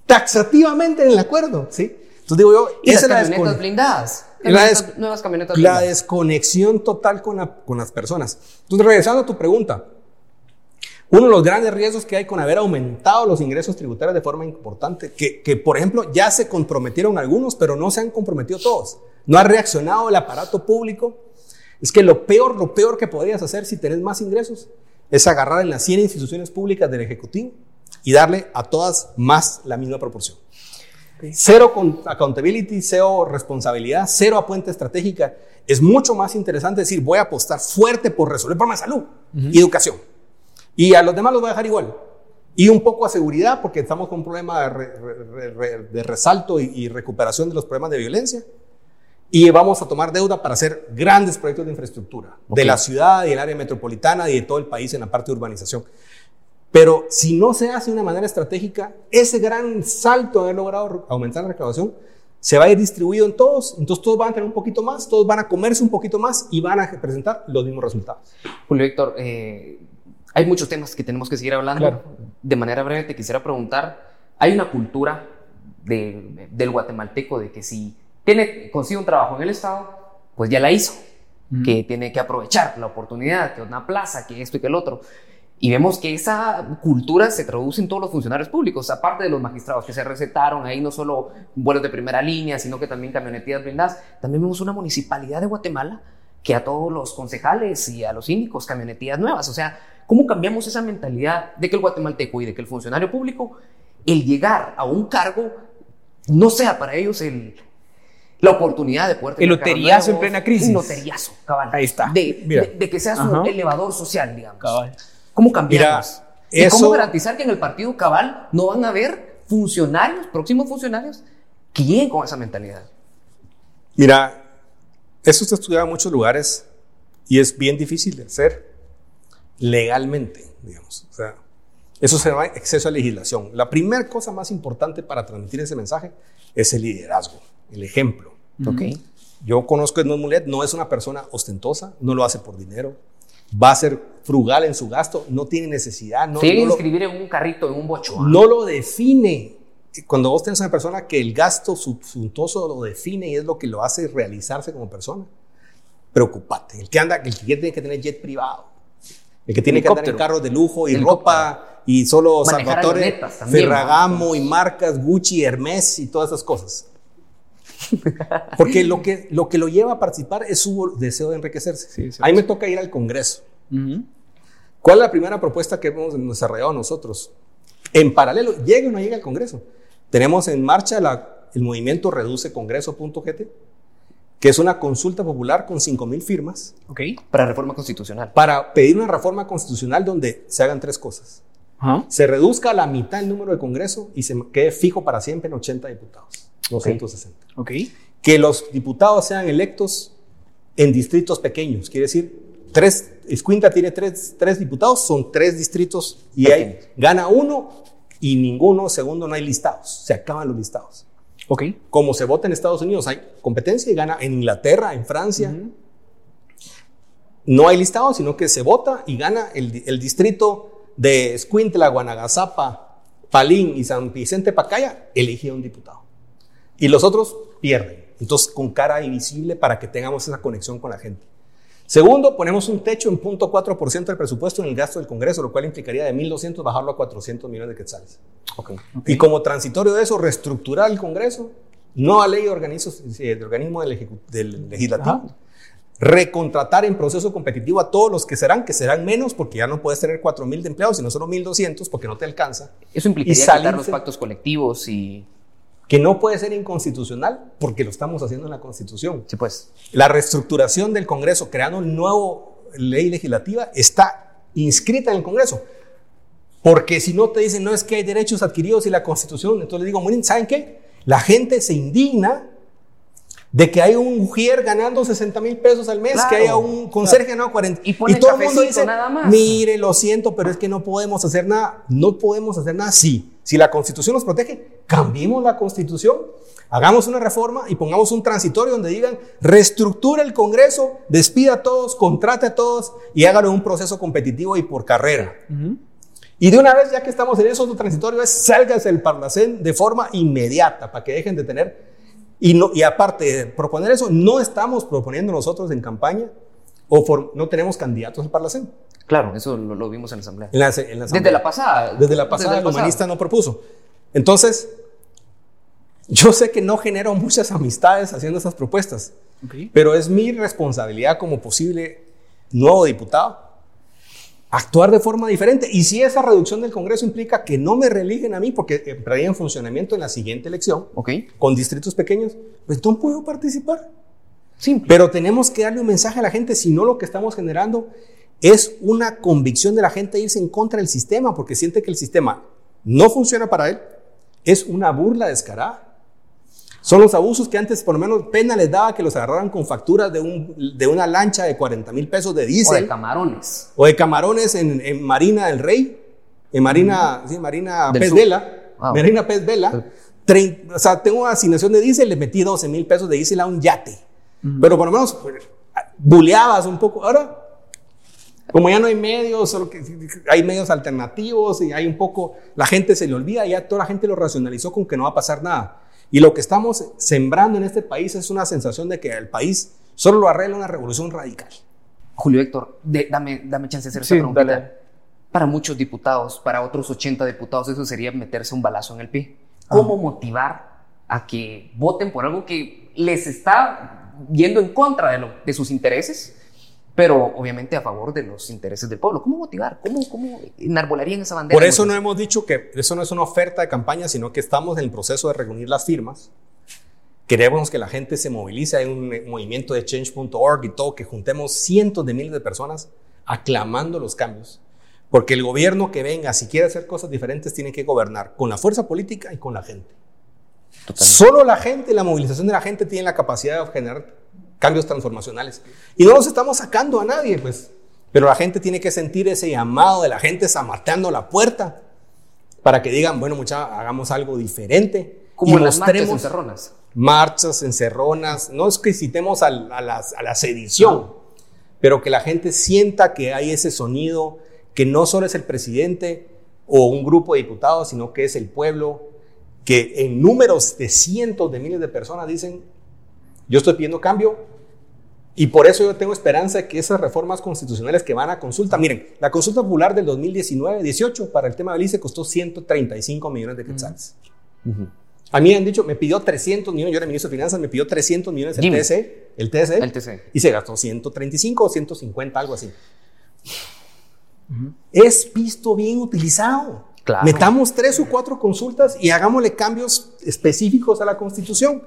taxativamente en el acuerdo, ¿sí? Entonces digo yo, ¿Y esa las camionetas blindadas. La, nuevas camionetas la desconexión total con, con las personas. Entonces, regresando a tu pregunta, uno de los grandes riesgos que hay con haber aumentado los ingresos tributarios de forma importante, que, que, por ejemplo ya se comprometieron algunos, pero no se han comprometido todos. No ha reaccionado el aparato público. Es que lo peor, lo peor que podrías hacer si tenés más ingresos es agarrar en las 100 instituciones públicas del Ejecutivo y darle a todas más la misma proporción. Cero accountability, cero responsabilidad, cero apuente estratégica. Es mucho más interesante decir, voy a apostar fuerte por resolver problemas de salud y educación. Y a los demás los voy a dejar igual. Y un poco a seguridad, porque estamos con un problema de, resalto y, recuperación de los problemas de violencia. Y vamos a tomar deuda para hacer grandes proyectos de infraestructura de la ciudad y del área metropolitana y de todo el país en la parte de urbanización. Pero si no se hace de una manera estratégica, ese gran salto de haber logrado aumentar la recaudación se va a ir distribuido en todos, entonces todos van a tener un poquito más, todos van a comerse un poquito más y van a presentar los mismos resultados. Julio Víctor, eh, hay muchos temas que tenemos que seguir hablando. De manera breve te quisiera preguntar, hay una cultura del guatemalteco de que si tiene, consigue un trabajo en el Estado, pues ya la hizo, que tiene que aprovechar la oportunidad, que una plaza, que esto y que el otro. Y vemos que esa cultura se traduce en todos los funcionarios públicos, aparte de los magistrados que se recetaron ahí no solo vuelos de primera línea, sino que también camionetías blindadas. También vemos una municipalidad de Guatemala que a todos los concejales y a los síndicos camionetías nuevas. O sea, ¿cómo cambiamos esa mentalidad de que el guatemalteco y de que el funcionario público, el llegar a un cargo, no sea para ellos el, la oportunidad de poder tener El loteriazo en plena crisis. Un loteriazo, cabal. Ahí está. De, de, que sea su elevador social, digamos. Cabal. ¿Cómo cambiamos? ¿Y cómo garantizar que en el partido cabal no van a haber funcionarios, próximos funcionarios, que lleguen con esa mentalidad? Mira, eso se estudia en muchos lugares y es bien difícil de hacer legalmente, digamos. O sea, eso se llama exceso a legislación. La primera cosa más importante para transmitir ese mensaje es el liderazgo, el ejemplo. Okay. Yo conozco a Edmond Mulet, no es una persona ostentosa, no lo hace por dinero, va a ser frugal en su gasto, no tiene necesidad. No, Tiene que inscribir en un carrito, en un bocho. No lo define. Cuando vos tenés una persona que el gasto suntuoso lo define y es lo que lo hace realizarse como persona, preocupate. El que anda, el que tiene que tener jet privado, el que tiene que andar en carros de lujo y ropa y solo Salvatore, Ferragamo y marcas Gucci, Hermes y todas esas cosas. *laughs* Porque lo que, lo que lo lleva a participar es su deseo de enriquecerse. a mí me toca ir al Congreso. ¿Cuál es la primera propuesta que hemos desarrollado nosotros? En paralelo, llegue o no llegue al Congreso. Tenemos en marcha el movimiento Reduce Congreso.gt, que es una consulta popular con 5.000 firmas. Para reforma constitucional. Para pedir una reforma constitucional donde se hagan tres cosas. Se reduzca a la mitad el número de Congreso y se quede fijo para siempre en 80 diputados. 260. Okay. Que los diputados sean electos en distritos pequeños, quiere decir, tres, Escuinta tiene tres, tres diputados, son tres distritos y ahí gana uno y ninguno, segundo, no hay listados, se acaban los listados. Ok. Como se vota en Estados Unidos, hay competencia y gana en Inglaterra, en Francia. No hay listados, sino que se vota y gana el, el distrito de Escuintla, Guanagazapa, Palín y San Vicente Pacaya, elige un diputado y los otros pierden. Entonces, con cara invisible para que tengamos esa conexión con la gente. Segundo, ponemos un techo en 0.4% del presupuesto en el gasto del Congreso, lo cual implicaría de 1.200 bajarlo a 400 millones de quetzales. Y como transitorio de eso, reestructurar el Congreso, no a ley de, de organismo del, legislativo. Recontratar en proceso competitivo a todos los que serán, que serán menos, porque ya no puedes tener 4.000 de empleados, sino solo 1.200, porque no te alcanza. Eso implicaría quitar los pactos colectivos y que no puede ser inconstitucional porque lo estamos haciendo en la Constitución. Sí, pues. La reestructuración del Congreso, creando una nueva ley legislativa, está inscrita en el Congreso. Porque si no te dicen, no es que hay derechos adquiridos y la Constitución, entonces le digo, miren, ¿saben qué? La gente se indigna de que hay un mujer ganando 60 mil pesos al mes, Claro, que haya un conserje ganando 40. Y pone todo el mundo dice, nada más. mire, lo siento, pero es que no podemos hacer nada. No podemos hacer nada. Sí, si la constitución nos protege, cambiemos la constitución, hagamos una reforma y pongamos un transitorio donde digan, reestructura el Congreso, despida a todos, contrate a todos y hágalo en un proceso competitivo y por carrera. Y de una vez, ya que estamos en eso, lo transitorio es sálgase del Parlacén de forma inmediata para que dejen de tener. Y, no, y aparte de proponer eso, no estamos proponiendo nosotros en campaña o for- no tenemos candidatos al Parlacén. Claro, eso lo, lo vimos en la asamblea. En la- en la Desde asamblea. la pasada. Desde la pasada, el pasada. humanista no propuso. Entonces, yo sé que no genero muchas amistades haciendo esas propuestas, pero es mi responsabilidad como posible nuevo diputado actuar de forma diferente. Y si esa reducción del Congreso implica que no me reeligen a mí, porque entraría en funcionamiento en la siguiente elección, Ok. con distritos pequeños, pues no puedo participar. Simple. Pero tenemos que darle un mensaje a la gente, si no lo que estamos generando es una convicción de la gente de irse en contra del sistema, porque siente que el sistema no funciona para él, es una burla descarada. Son los abusos que antes por lo menos pena les daba que los agarraran con facturas de, un, de una lancha de 40 mil pesos de O de diésel camarones. o de camarones en, en Marina del Rey, en Marina, sí, Marina Del Pez Sur. Vela, Ah. Marina Pez Vela. Trein- o sea, tengo asignación de diésel, le metí 12 mil pesos de diésel a un yate. Pero por lo menos pues, buleabas un poco. Ahora, como ya no hay medios, solo que hay medios alternativos y hay un poco, la gente se le olvida, ya toda la gente lo racionalizó con que no va a pasar nada. Y lo que estamos sembrando en este país es una sensación de que el país solo lo arregla una revolución radical. Julio Héctor, de- dame, dame chance de hacer Sí, dale. Para muchos diputados, para otros 80 diputados, eso sería meterse un balazo en el pie. ¿Cómo motivar a que voten por algo que les está yendo en contra de, lo- de sus intereses, pero obviamente a favor de los intereses del pueblo? ¿Cómo motivar? ¿Cómo, cómo enarbolarían esa bandera? Por eso no hemos dicho que eso no es una oferta de campaña, sino que estamos en el proceso de reunir las firmas. Queremos que la gente se movilice, hay un movimiento de change.org y todo, que juntemos cientos de miles de personas aclamando los cambios. Porque el gobierno que venga, si quiere hacer cosas diferentes, tiene que gobernar con la fuerza política y con la gente. Totalmente. Solo la gente, la movilización de la gente tiene la capacidad de generar cambios transformacionales. Y no los estamos sacando a nadie, pues. Pero la gente tiene que sentir ese llamado de la gente zamateando la puerta para que digan, bueno, mucha, hagamos algo diferente. Como y en las marchas encerronas. marchas, encerronas, no es que citemos al- a, las- a la sedición, pero que la gente sienta que hay ese sonido, que no solo es el presidente o un grupo de diputados, sino que es el pueblo, que en números de cientos de miles de personas dicen, yo estoy pidiendo cambio, y por eso yo tengo esperanza de que esas reformas constitucionales que van a consulta, miren, la consulta popular del 2019-18 para el tema del ICE costó 135 millones de quetzales. A mí me han dicho, me pidió 300 millones, yo era ministro de Finanzas, me pidió 300 millones el. TSE, el TSE, El TC. y se gastó 135 o 150, algo así. Es visto bien utilizado. Claro. Metamos tres o cuatro consultas y hagámosle cambios específicos a la Constitución.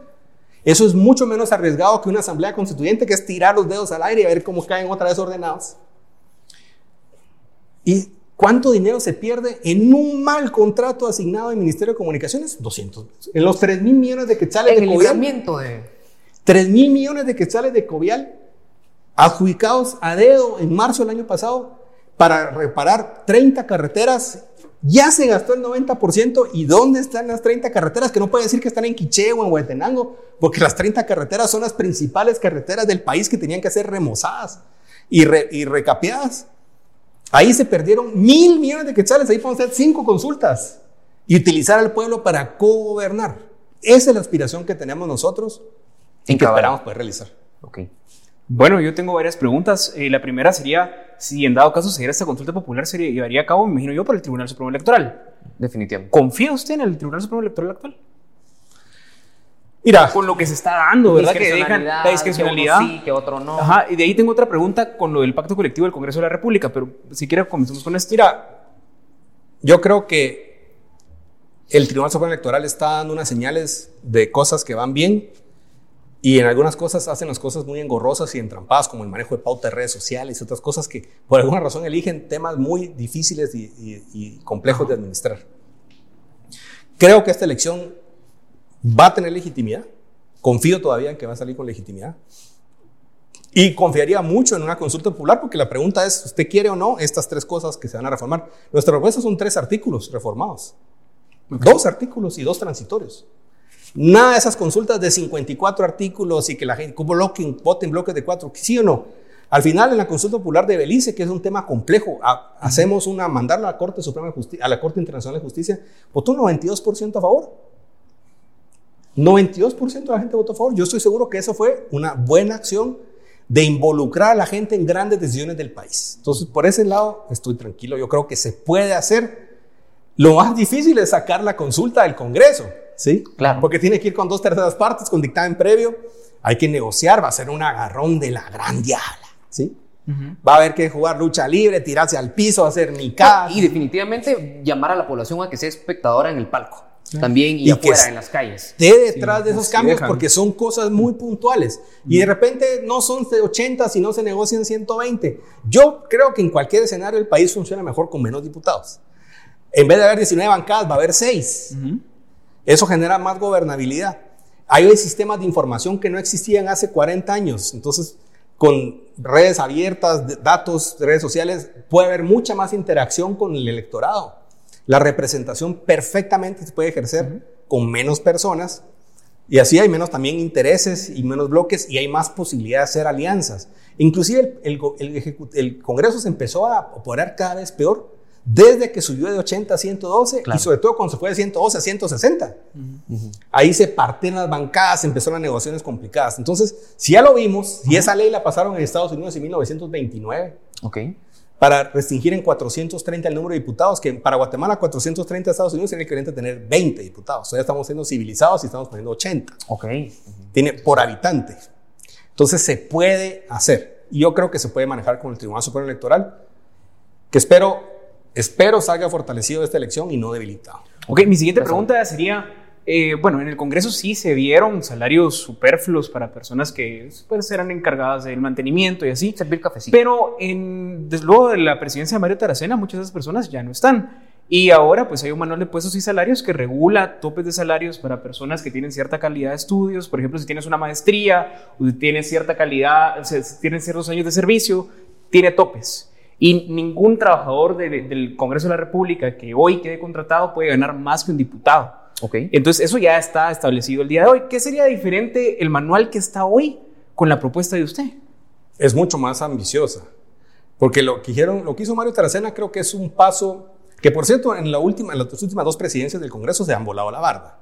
Eso es mucho menos arriesgado que una asamblea constituyente, que es tirar los dedos al aire y a ver cómo caen otra vez ordenados. ¿Y cuánto dinero se pierde en un mal contrato asignado al Ministerio de Comunicaciones? 200. En los 3 mil millones de quetzales de Covial. de... 3 mil millones de quetzales de Covial adjudicados a dedo en marzo del año pasado para reparar 30 carreteras. Ya se gastó el 90%. ¿Y dónde están las 30 carreteras? Que no puede decir que están en Quiché o en Huetenango, porque las 30 carreteras son las principales carreteras del país que tenían que ser remozadas y, re- y recapeadas. Ahí se perdieron mil millones de quetzales. Ahí podemos hacer cinco consultas y utilizar al pueblo para co-gobernar. Esa es la aspiración que tenemos nosotros y que esperamos poder realizar. Ok. Bueno, yo tengo varias preguntas. Eh, la primera sería, si en dado caso se diera esta consulta popular, se llevaría a cabo, me imagino yo, por el Tribunal Supremo Electoral. Definitivamente. ¿Confía usted en el Tribunal Supremo Electoral actual? Mira, Con lo que se está dando, ¿verdad? Que dejan la discrecionalidad. Que uno sí, que otro no. Ajá, y de ahí tengo otra pregunta con lo del pacto colectivo del Congreso de la República, pero si quiere comencemos con esto. mira, yo creo que el Tribunal Supremo Electoral está dando unas señales de cosas que van bien y en algunas cosas hacen las cosas muy engorrosas y entrampadas, como el manejo de pauta de redes sociales y otras cosas que por alguna razón eligen temas muy difíciles y, y- y complejos de administrar. Creo que esta elección va a tener legitimidad Confío todavía en que va a salir con legitimidad. Y confiaría mucho en una consulta popular porque la pregunta es, ¿usted quiere o no estas tres cosas que se van a reformar? Nuestra propuesta son tres artículos reformados. Dos artículos y dos transitorios. Nada de esas consultas de 54 artículos y que la gente bloque, vote en bloques de cuatro, sí o no. Al final, en la consulta popular de Belice, que es un tema complejo, hacemos una, mandarla a la Corte Suprema de Justicia, a la Corte Internacional de Justicia, votó un 92% a favor. 92% de la gente votó a favor. Yo estoy seguro que eso fue una buena acción de involucrar a la gente en grandes decisiones del país. Entonces, por ese lado, estoy tranquilo. Yo creo que se puede hacer. Lo más difícil es sacar la consulta del Congreso, ¿sí? Claro. Porque tiene que ir con dos terceras partes, con dictamen previo. Hay que negociar, va a ser un agarrón de la gran diabla, ¿sí? Va a haber que jugar lucha libre, tirarse al piso, hacer caso. Y definitivamente llamar a la población a que sea espectadora en el palco también y, afuera, en las calles. Esté detrás de esos cambios porque son cosas muy puntuales. Y de repente no son de 80, sino se negocian 120. Yo creo que en cualquier escenario el país funciona mejor con menos diputados. En vez de haber 19 bancadas, va a haber 6. Eso genera más gobernabilidad. Hay sistemas de información que no existían hace 40 años. Entonces, con redes abiertas, datos, redes sociales, puede haber mucha más interacción con el electorado. La representación perfectamente se puede ejercer con menos personas y así hay menos también intereses y menos bloques y hay más posibilidad de hacer alianzas. Inclusive el, el, Congreso se empezó a operar cada vez peor desde que subió de 80 a 112 y sobre todo cuando se fue de 112 a 160. Ahí se partieron las bancadas, empezaron las negociaciones complicadas. Entonces, si ya lo vimos, si esa ley la pasaron en Estados Unidos en 1929. Okay para restringir en 430 el número de diputados, que para Guatemala 430 Estados Unidos tiene equivalente a tener 20 diputados. O ya estamos siendo civilizados y estamos poniendo 80. Ok. Tiene por habitante. Entonces se puede hacer. Y yo creo que se puede manejar con el Tribunal Supremo Electoral, que espero, espero salga fortalecido de esta elección y no debilitado. Ok, mi siguiente pregunta sería eh, bueno, en el Congreso sí se vieron salarios superfluos para personas que pues, eran encargadas del mantenimiento y así. Servir cafecito. Pero en, desde luego de la presidencia de Mario Taracena, muchas de esas personas ya no están. Y ahora pues hay un manual de puestos y salarios que regula topes de salarios para personas que tienen cierta calidad de estudios. Por ejemplo, si tienes una maestría o tienes cierta calidad, o sea, si tienes ciertos años de servicio, tiene topes. Y ningún trabajador del Congreso de la República que hoy quede contratado puede ganar más que un diputado. Okay. Entonces, eso ya está establecido el día de hoy. ¿Qué sería diferente el manual que está hoy con la propuesta de usted? Es mucho más ambiciosa. Porque lo que, lo que hizo Mario Taracena creo que es un paso que, por cierto, en, la última, en las últimas dos presidencias del Congreso se han volado la barda.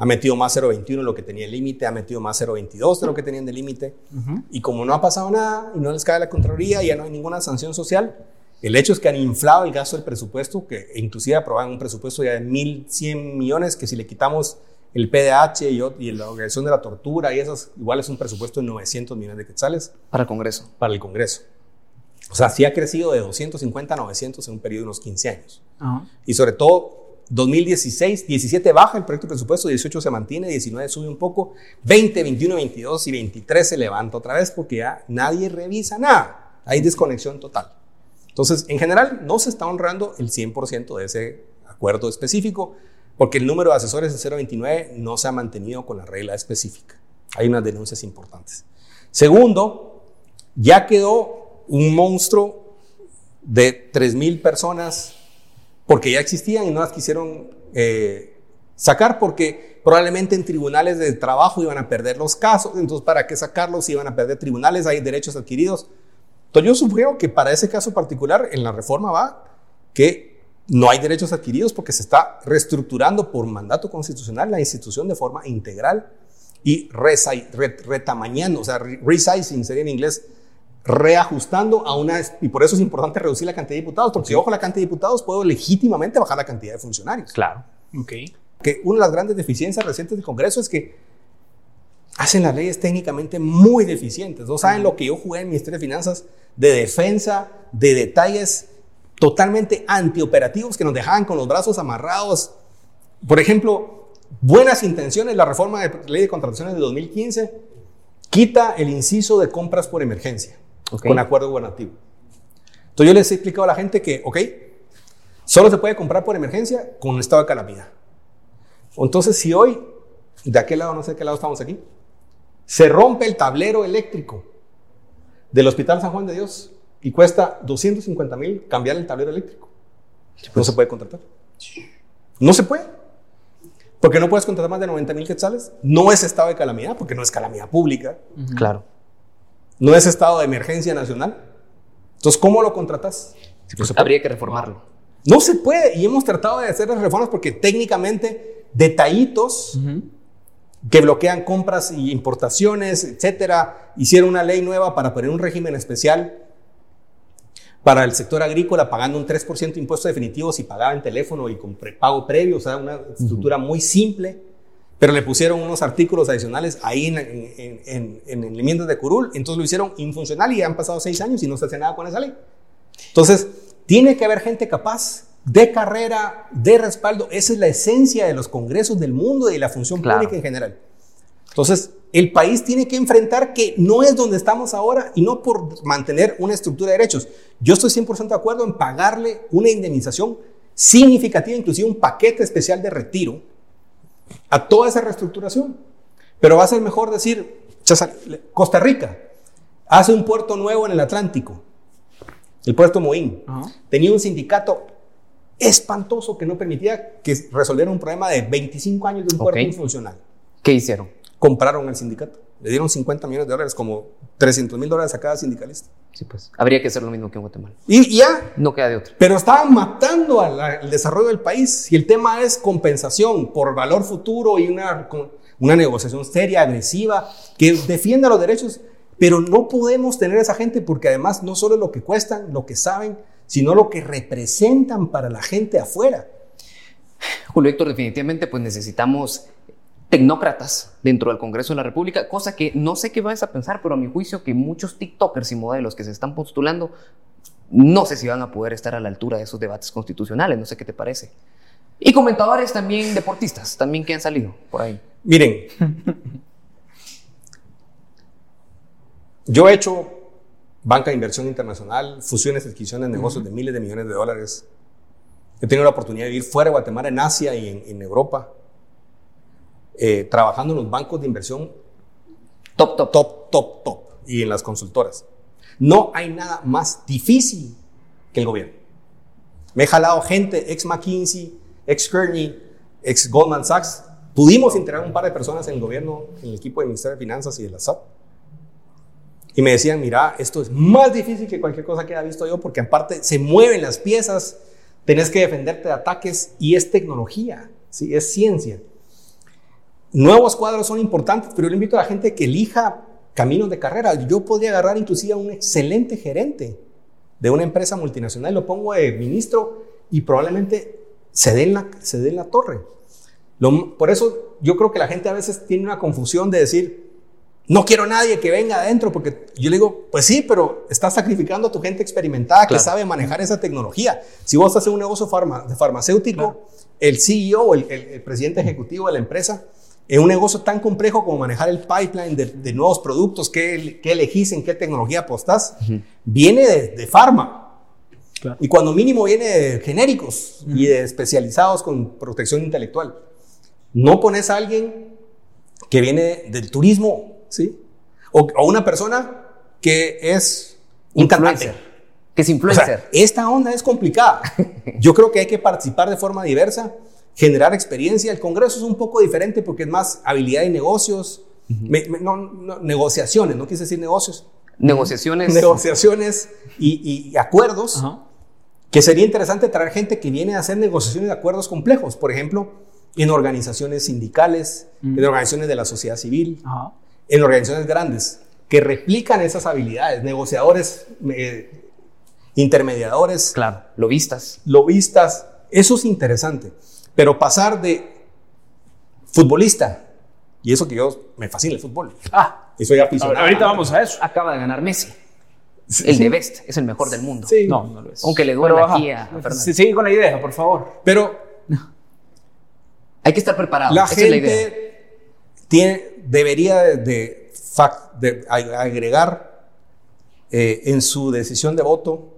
Ha metido más 0.21 en lo que tenía el límite, ha metido más 0.22 de lo que tenían de límite. Y como no ha pasado nada y no les cae la Contraloría, ya no hay ninguna sanción social, el hecho es que han inflado el gasto del presupuesto, que inclusive aprobaron un presupuesto ya de 1.100 millones, que si le quitamos el PDH y, la organización de la tortura y esas, igual es un presupuesto de 900 millones de quetzales. Para el Congreso. Para el Congreso. O sea, sí ha crecido de 250 a 900 en un periodo de unos 15 años. Y sobre todo, 2016, 17 baja el proyecto de presupuesto, 18 se mantiene, 19 sube un poco, 20, 21, 22 y 23 se levanta otra vez porque ya nadie revisa nada. Hay desconexión total. Entonces, en general, no se está honrando el 100% de ese acuerdo específico porque el número de asesores de 029 no se ha mantenido con la regla específica. Hay unas denuncias importantes. Segundo, ya quedó un monstruo de 3.000 personas porque ya existían y no las quisieron eh, sacar porque probablemente en tribunales de trabajo iban a perder los casos, entonces para qué sacarlos iban a perder tribunales, hay derechos adquiridos. Entonces yo sugiero que para ese caso particular en la reforma va que no hay derechos adquiridos porque se está reestructurando por mandato constitucional la institución de forma integral y retamañando, o sea, resizing sería en inglés, reajustando a una... Y por eso es importante reducir la cantidad de diputados, porque si bajo la cantidad de diputados puedo legítimamente bajar la cantidad de funcionarios. Claro. Ok. Que una de las grandes deficiencias recientes del Congreso es que hacen las leyes técnicamente muy deficientes. No saben lo que yo jugué en el Ministerio de Finanzas de defensa, de detalles totalmente antioperativos que nos dejaban con los brazos amarrados. Por ejemplo, buenas intenciones, la reforma de ley de contrataciones de 2015 quita el inciso de compras por emergencia con acuerdo gubernativo. Entonces yo les he explicado a la gente que, ok, solo se puede comprar por emergencia con un estado de calamidad. Entonces si hoy, de aquel lado, no sé de qué lado estamos aquí, Se rompe el tablero eléctrico del Hospital San Juan de Dios y cuesta 250 mil cambiar el tablero eléctrico. No se puede contratar. No se puede. Porque no puedes contratar más de 90 mil quetzales. No es estado de calamidad, porque no es calamidad pública. Claro. No es estado de emergencia nacional. Entonces, ¿cómo lo contratas? Pues habría que reformarlo. No se puede. Y hemos tratado de hacer las reformas porque técnicamente detallitos que bloquean compras y importaciones, etcétera, hicieron una ley nueva para poner un régimen especial para el sector agrícola pagando un 3% de impuestos definitivos y pagaba en teléfono y con pago previo, o sea, una estructura muy simple, pero le pusieron unos artículos adicionales ahí en, en, en, el enmiendas de Curul, entonces lo hicieron infuncional y han pasado seis años y no se hace nada con esa ley. Entonces, tiene que haber gente capaz de carrera, de respaldo, esa es la esencia de los congresos del mundo y de la función pública en general. Entonces, el país tiene que enfrentar que no es donde estamos ahora y no por mantener una estructura de derechos. Yo estoy 100% de acuerdo en pagarle una indemnización significativa, inclusive un paquete especial de retiro a toda esa reestructuración. Pero va a ser mejor decir, Costa Rica hace un puerto nuevo en el Atlántico, el puerto Moín. Tenía un sindicato espantoso que no permitía que resolviera un problema de 25 años de un puerto infuncional. ¿Qué hicieron? compraron al sindicato. Le dieron 50 millones de dólares, como 300 mil dólares a cada sindicalista. Sí, pues. Habría que hacer lo mismo que en Guatemala. Y ya. No queda de otra. Pero estaban matando al, desarrollo del país. Y el tema es compensación por valor futuro y una, una negociación seria, agresiva, que defienda los derechos. Pero no podemos tener esa gente porque además no solo lo que cuestan, lo que saben, sino lo que representan para la gente afuera. Julio Héctor, definitivamente pues necesitamos tecnócratas dentro del Congreso de la República, cosa que no sé qué vas a pensar, pero a mi juicio que muchos TikTokers y modelos que se están postulando, no sé si van a poder estar a la altura de esos debates constitucionales, no sé qué te parece. Y comentadores también deportistas, también que han salido por ahí. Miren, yo he hecho banca de inversión internacional, fusiones, adquisiciones, negocios de miles de millones de dólares. He tenido la oportunidad de vivir fuera de Guatemala, en Asia y en, en Europa. Eh, trabajando en los bancos de inversión top, top, top, top, top, y en las consultoras. No hay nada más difícil que el gobierno. Me he jalado gente, ex McKinsey, ex Kearney, ex Goldman Sachs. Pudimos integrar un par de personas en el gobierno, en el equipo del Ministerio de Finanzas y de la SAP. Y me decían, mira, esto es más difícil que cualquier cosa que haya visto yo, porque aparte se mueven las piezas, tenés que defenderte de ataques y es tecnología, ¿sí? es ciencia. Nuevos cuadros son importantes, pero yo le invito a la gente que elija caminos de carrera. Yo podría agarrar inclusive a un excelente gerente de una empresa multinacional, lo pongo de ministro y probablemente se dé en la, se dé en la torre. por eso yo creo que la gente a veces tiene una confusión de decir, no quiero nadie que venga adentro, porque yo le digo, pues sí, pero estás sacrificando a tu gente experimentada que sabe manejar esa tecnología. Si vos haces un negocio de farmacéutico, el CEO, el, el presidente ejecutivo de la empresa, en un negocio tan complejo como manejar el pipeline de, nuevos productos, qué, qué, elegís, en qué tecnología apostás, viene de, de farma. Y cuando mínimo viene de genéricos y de especializados con protección intelectual. No pones a alguien que viene del turismo, ¿sí? O, una persona que es un influencer. Que es influencer. esta onda es complicada. *laughs* Yo creo que hay que participar de forma diversa generar experiencia. El Congreso es un poco diferente porque es más habilidad y negocios, no, negociaciones, no quise decir negocios. Negociaciones. Negociaciones y, acuerdos, que sería interesante traer gente que viene a hacer negociaciones de acuerdos complejos, por ejemplo, en organizaciones sindicales, en organizaciones de la sociedad civil, en organizaciones grandes, que replican esas habilidades, negociadores, eh, intermediadores. Claro, lobistas. Lobistas, eso es interesante. Pero pasar de futbolista, y eso que yo me fascina el fútbol. Ah, y soy aficionado. Ahorita vamos a eso. Acaba de ganar Messi. El de Best es el mejor del mundo. Sí. No, no lo es. Aunque le duele aquí a Sí, sigue con la idea, por favor. Pero hay que estar preparado. La gente Tiene, debería de, de, agregar eh, en su decisión de voto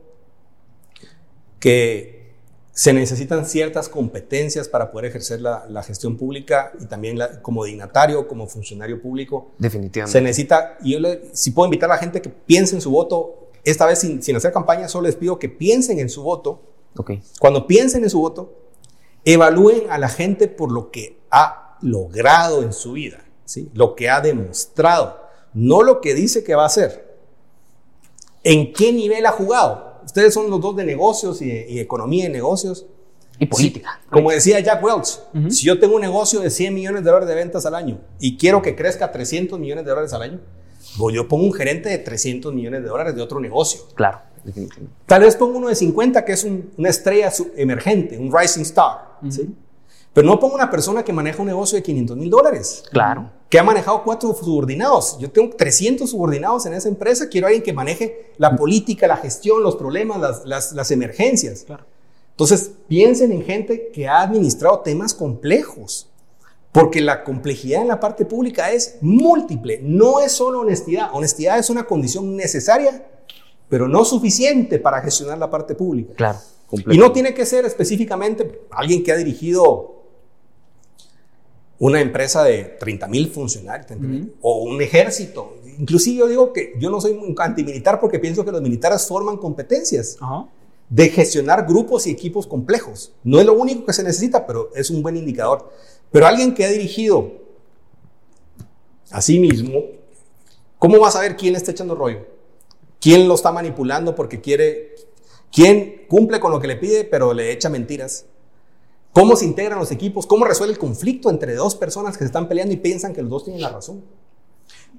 que se necesitan ciertas competencias para poder ejercer la, la gestión pública y también la- como dignatario, como funcionario público. Definitivamente. Se necesita, y yo le- si puedo invitar a la gente que piense en su voto, esta vez sin, sin hacer campaña, solo les pido que piensen en su voto. Ok. Cuando piensen en su voto, evalúen a la gente por lo que ha logrado en su vida, ¿sí? lo que ha demostrado, no lo que dice que va a hacer. ¿En qué nivel ha jugado? Ustedes son los dos de negocios y, y economía y negocios. Y política. Sí, como decía Jack Welch, si yo tengo un negocio de 100 millones de dólares de ventas al año y quiero que crezca a 300 millones de dólares al año, pues yo pongo un gerente de 300 millones de dólares de otro negocio. Claro. Tal vez pongo uno de 50 que es un- una estrella emergente, un rising star. ¿sí? Pero no pongo una persona que maneja un negocio de 500 mil dólares, Claro. que ha manejado cuatro subordinados. Yo tengo 300 subordinados en esa empresa, quiero a alguien que maneje la política, la gestión, los problemas, las, las- las emergencias. Claro. Entonces, piensen en gente que ha administrado temas complejos, porque la complejidad en la parte pública es múltiple, no es solo honestidad. Honestidad es una condición necesaria, pero no suficiente para gestionar la parte pública. Claro. Y no tiene que ser específicamente alguien que ha dirigido una empresa de 30 mil funcionarios 30,000, Ujú. o un ejército. Inclusive yo digo que yo no soy un antimilitar porque pienso que los militares forman competencias de gestionar grupos y equipos complejos. No es lo único que se necesita, pero es un buen indicador. Pero alguien que ha dirigido a sí mismo, ¿cómo va a saber quién le está echando rollo? ¿Quién lo está manipulando porque quiere? ¿Quién cumple con lo que le pide pero le echa mentiras? ¿Cómo se integran los equipos? ¿Cómo resuelve el conflicto entre dos personas que se están peleando y piensan que los dos tienen la razón?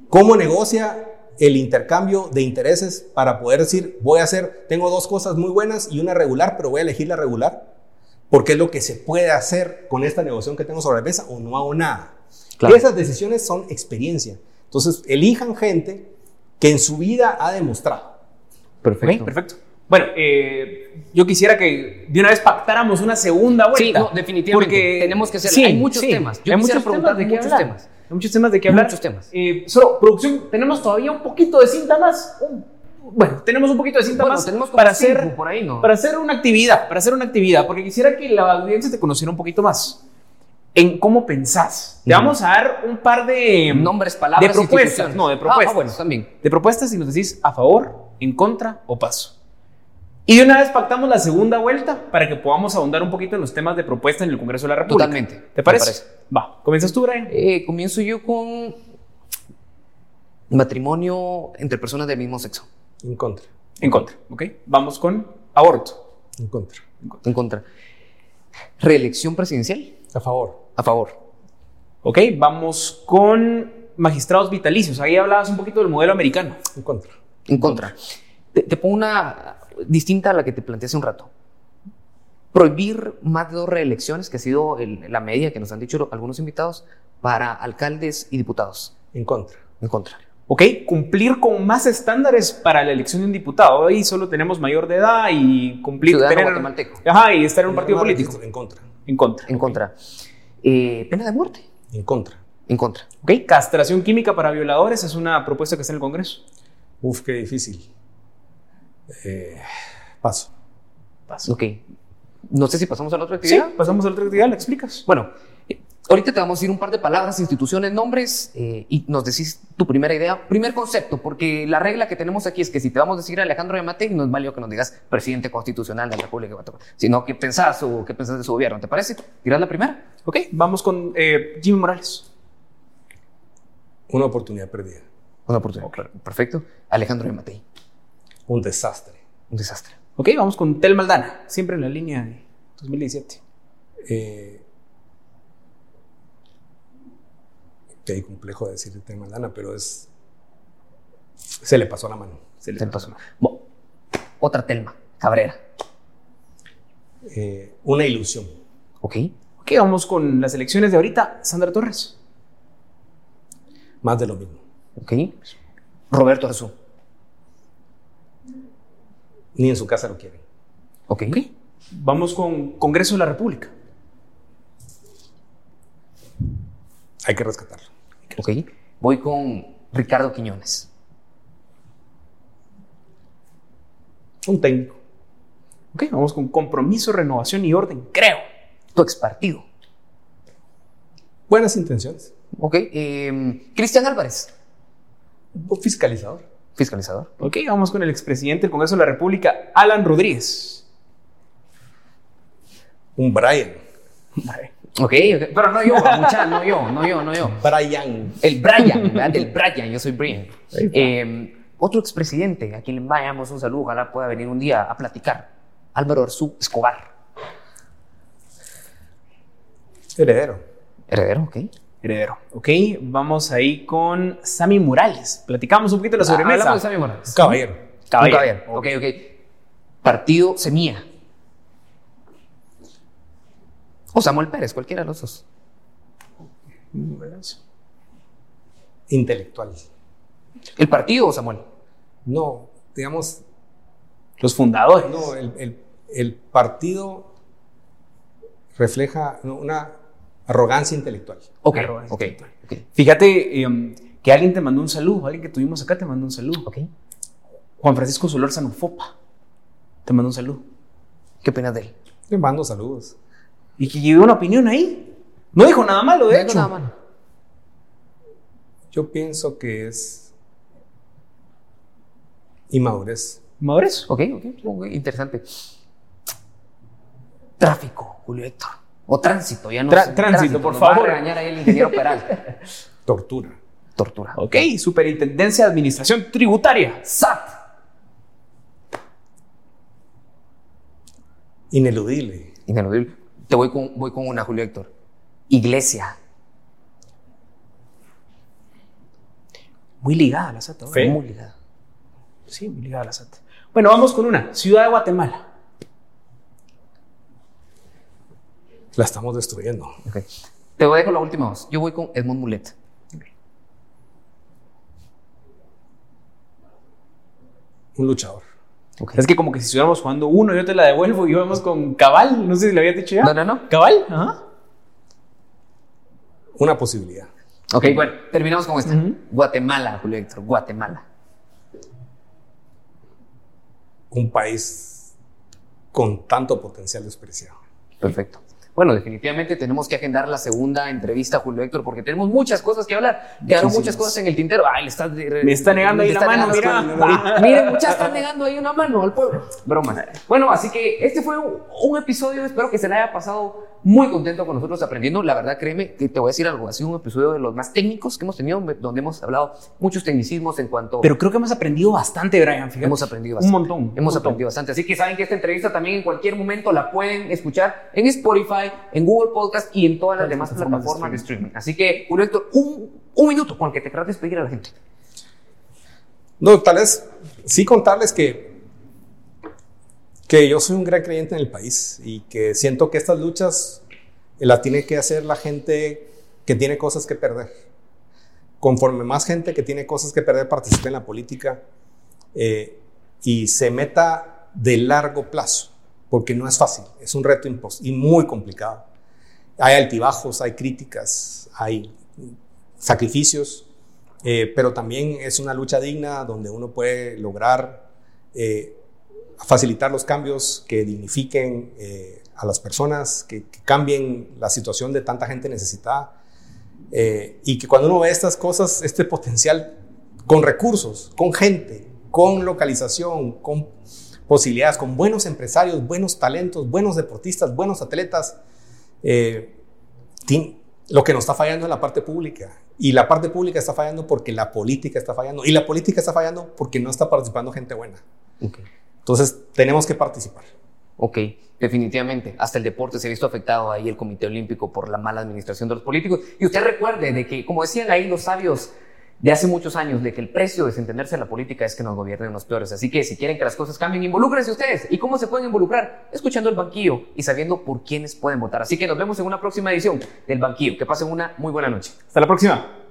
¿Cómo negocia el intercambio de intereses para poder decir, voy a hacer, tengo dos cosas muy buenas y una regular, pero voy a elegir la regular? Porque es lo que se puede hacer con esta negociación que tengo sobre la mesa o no hago nada. Claro. Esas decisiones son experiencia. Entonces, elijan gente que en su vida ha demostrado. Perfecto. Perfecto. Bueno, eh, yo quisiera que de una vez pactáramos una segunda vuelta. Sí, no, definitivamente. Tenemos que hacer- hay muchos temas. Yo hay quisiera muchos preguntar temas de muchos hablar. temas. Hay muchos temas de qué hablar. Muchos temas. Eh, solo, producción, tenemos todavía un poquito de cinta más. Bueno, tenemos un poquito de cinta Bueno, más tenemos para hacer por ahí, ¿no? para hacer una actividad, para hacer una actividad, porque quisiera que la audiencia te conociera un poquito más en cómo pensás. Te Ujú. vamos a dar un par de Nombres, palabras, de propuestas, no, de Ah, propuestas. Ah, bueno, también. de propuestas y nos decís a favor, en contra o paso. Y de una vez pactamos la segunda vuelta para que podamos ahondar un poquito en los temas de propuesta en el Congreso de la República. Totalmente. ¿Te parece? Parece. Va, comienzas tú, Brian. Eh, comienzo yo con matrimonio entre personas del mismo sexo. En contra. En contra, ¿ok? Vamos con aborto. En contra. En contra. Reelección presidencial. A favor. A favor. ¿Ok? Vamos con magistrados vitalicios. Ahí hablabas un poquito del modelo americano. En contra. En contra. Te, te pongo una distinta a la que te planteé hace un rato. Prohibir más de dos reelecciones, que ha sido el- la media que nos han dicho algunos invitados, para alcaldes y diputados. En contra. En contra. ¿Ok? Cumplir con más estándares para la elección de un diputado. Ahí solo tenemos mayor de edad y cumplir. Ciudadano tener- guatemalteco. Ajá, y estar en un partido político. registro, En contra. En contra. En contra. Eh, pena de muerte. En contra. En contra. ¿Ok? Castración química para violadores es una propuesta que está en el Congreso. Uf, qué difícil. Eh, paso. Paso. Ok. No sé si pasamos a la otra Sí, actividad. pasamos a la otra actividad, ¿la explicas? Bueno, eh, ahorita te vamos a ir un par de palabras, instituciones, nombres eh, y nos decís tu primera idea, primer concepto, porque la regla que tenemos aquí es que si te vamos a decir Alejandro Yamate, no es válido que nos digas presidente constitucional de la República de Guatemala, sino qué pensás o qué pensás de su gobierno. ¿Te parece? ¿Dirás la primera? Ok, vamos con eh, Jimmy Morales. Una oportunidad perdida. Una oportunidad. Perfecto. Alejandro Yamate. Un desastre. Un desastre. Ok, vamos con Tel Maldana, siempre en la línea de 2017. Eh, qué complejo decir el tema Lana, pero es. Se le pasó la mano. Se le pasó. pasó. Bo- Otra Telma. Cabrera. Eh, una ilusión. Ok. Ok, vamos con las elecciones de ahorita. Sandra Torres. Más de lo mismo. Ok. Roberto Arzú. Ni en su casa lo quieren. Ok. Ok. Vamos con Congreso de la República. Hay que rescatarlo. Ok. Voy con Ricardo Quiñones. Un técnico. Ok, vamos con compromiso, renovación y orden, creo. Tu ex partido. Buenas intenciones. Ok. eh, Cristian Álvarez. Fiscalizador. Fiscalizador. Ok, vamos con el expresidente del Congreso de la República, Alan Rodríguez. Un Brian. Ok, ok. Pero no yo, mucha, no yo, no yo, no yo. Brian. El Brian, ¿verdad? El Brian, yo soy Brian. Eh, otro expresidente a quien le enviamos un saludo, ojalá pueda venir un día a platicar. Álvaro Arzú Escobar. Heredero. Heredero, ok. Heredero. Ok, vamos ahí con Sammy Morales. Platicamos un poquito de la sobremesa. Hablamos de Sammy Morales. Caballero. Caballero. Ok, ok. Partido Semilla. O Samuel Pérez, cualquiera de los dos. Intelectual. ¿El partido o Samuel? No, digamos, Los fundadores. no, el, el- el partido refleja una arrogancia intelectual. Ok, Arrogancia ok, ok. Fíjate eh, que alguien te mandó un saludo, alguien que tuvimos acá te mandó un saludo. ok. Juan Francisco Solórzano Fopa te mandó un saludo. ¿Qué opinas de él? Le mando saludos. Y que dio una opinión ahí. No dijo nada malo, de No hecho. nada malo. Yo pienso que es inmadurez. Madurez. Ok, ok, ok, interesante. Tráfico, Julio Héctor. O tránsito, ya no Tra- sé. tránsito, por nos va a favor. regañar ahí el ingeniero Peral. *laughs* Tortura. Tortura. Ok, Superintendencia de Administración Tributaria. SAT. Ineludible. Ineludible. Te voy con, voy con una, Julio Héctor. Iglesia. Muy ligada a la SAT. ahora. Fe. Muy ligada. Sí, muy ligada a la SAT. Bueno, vamos con una. Ciudad de Guatemala. La estamos destruyendo. Ok. Te voy a dejar la última voz. Yo voy con Edmond Mulet. Un luchador. Ok. Es que como que si estuviéramos jugando uno, yo te la devuelvo y íbamos con Cabal. No sé si le había dicho ya. No, no, no. ¿Cabal? Ajá. Una posibilidad. Ok, bueno, terminamos con esta. Guatemala, Julio Héctor. Guatemala. Un país con tanto potencial despreciado. Perfecto. Bueno, definitivamente tenemos que agendar la segunda entrevista, Julio Héctor, porque tenemos muchas cosas que hablar. Quedaron Muchísimas. muchas cosas en el tintero. Ay, le estás Me está negando ahí le la está mano, mira. *laughs* Miren, muchas están negando ahí una mano al pueblo. Bromas. Bueno, así que este fue un, un episodio. Espero que se le haya pasado muy contento con nosotros aprendiendo. La verdad, créeme que te voy a decir algo. Ha sido un episodio de los más técnicos que hemos tenido, donde hemos hablado muchos tecnicismos en cuanto. Pero creo que hemos aprendido bastante, Brian. Fíjate. Hemos aprendido Un bastante. montón. un Hemos montón. aprendido bastante. Así que saben que esta entrevista también en cualquier momento la pueden escuchar en Spotify, en Google Podcast y en todas las Las demás plataformas de streaming. Así que, Julio Héctor, un, un minuto con el que te querrás despedir a la gente. No, tal vez sí contarles que, que yo soy un gran creyente en el país y que siento que estas luchas las tiene que hacer la gente que tiene cosas que perder. Conforme más gente que tiene cosas que perder participe en la política eh, y se meta de largo plazo, porque no es fácil, es un reto y muy complicado. Hay altibajos, hay críticas, hay sacrificios, eh, pero también es una lucha digna donde uno puede lograr eh, facilitar los cambios que dignifiquen eh, a las personas, que, que cambien la situación de tanta gente necesitada. eh, y que cuando uno ve estas cosas, este potencial con recursos, con gente, con localización, con posibilidades, con buenos empresarios, buenos talentos, buenos deportistas, buenos atletas, eh, lo que nos está fallando es la parte pública. Y la parte pública está fallando porque la política está fallando. Y la política está fallando porque no está participando gente buena. Entonces, tenemos que participar. Ok, definitivamente. Hasta el deporte se ha visto afectado ahí el Comité Olímpico por la mala administración de los políticos. Y usted recuerde de que, como decían ahí los sabios de hace muchos años, de que el precio de desentenderse de la política es que nos gobiernen los peores. Así que si quieren que las cosas cambien, involúcrense ustedes. ¿Y cómo se pueden involucrar? Escuchando el banquillo y sabiendo por quiénes pueden votar. Así que nos vemos en una próxima edición del banquillo. Que pasen una muy buena noche. Hasta la próxima.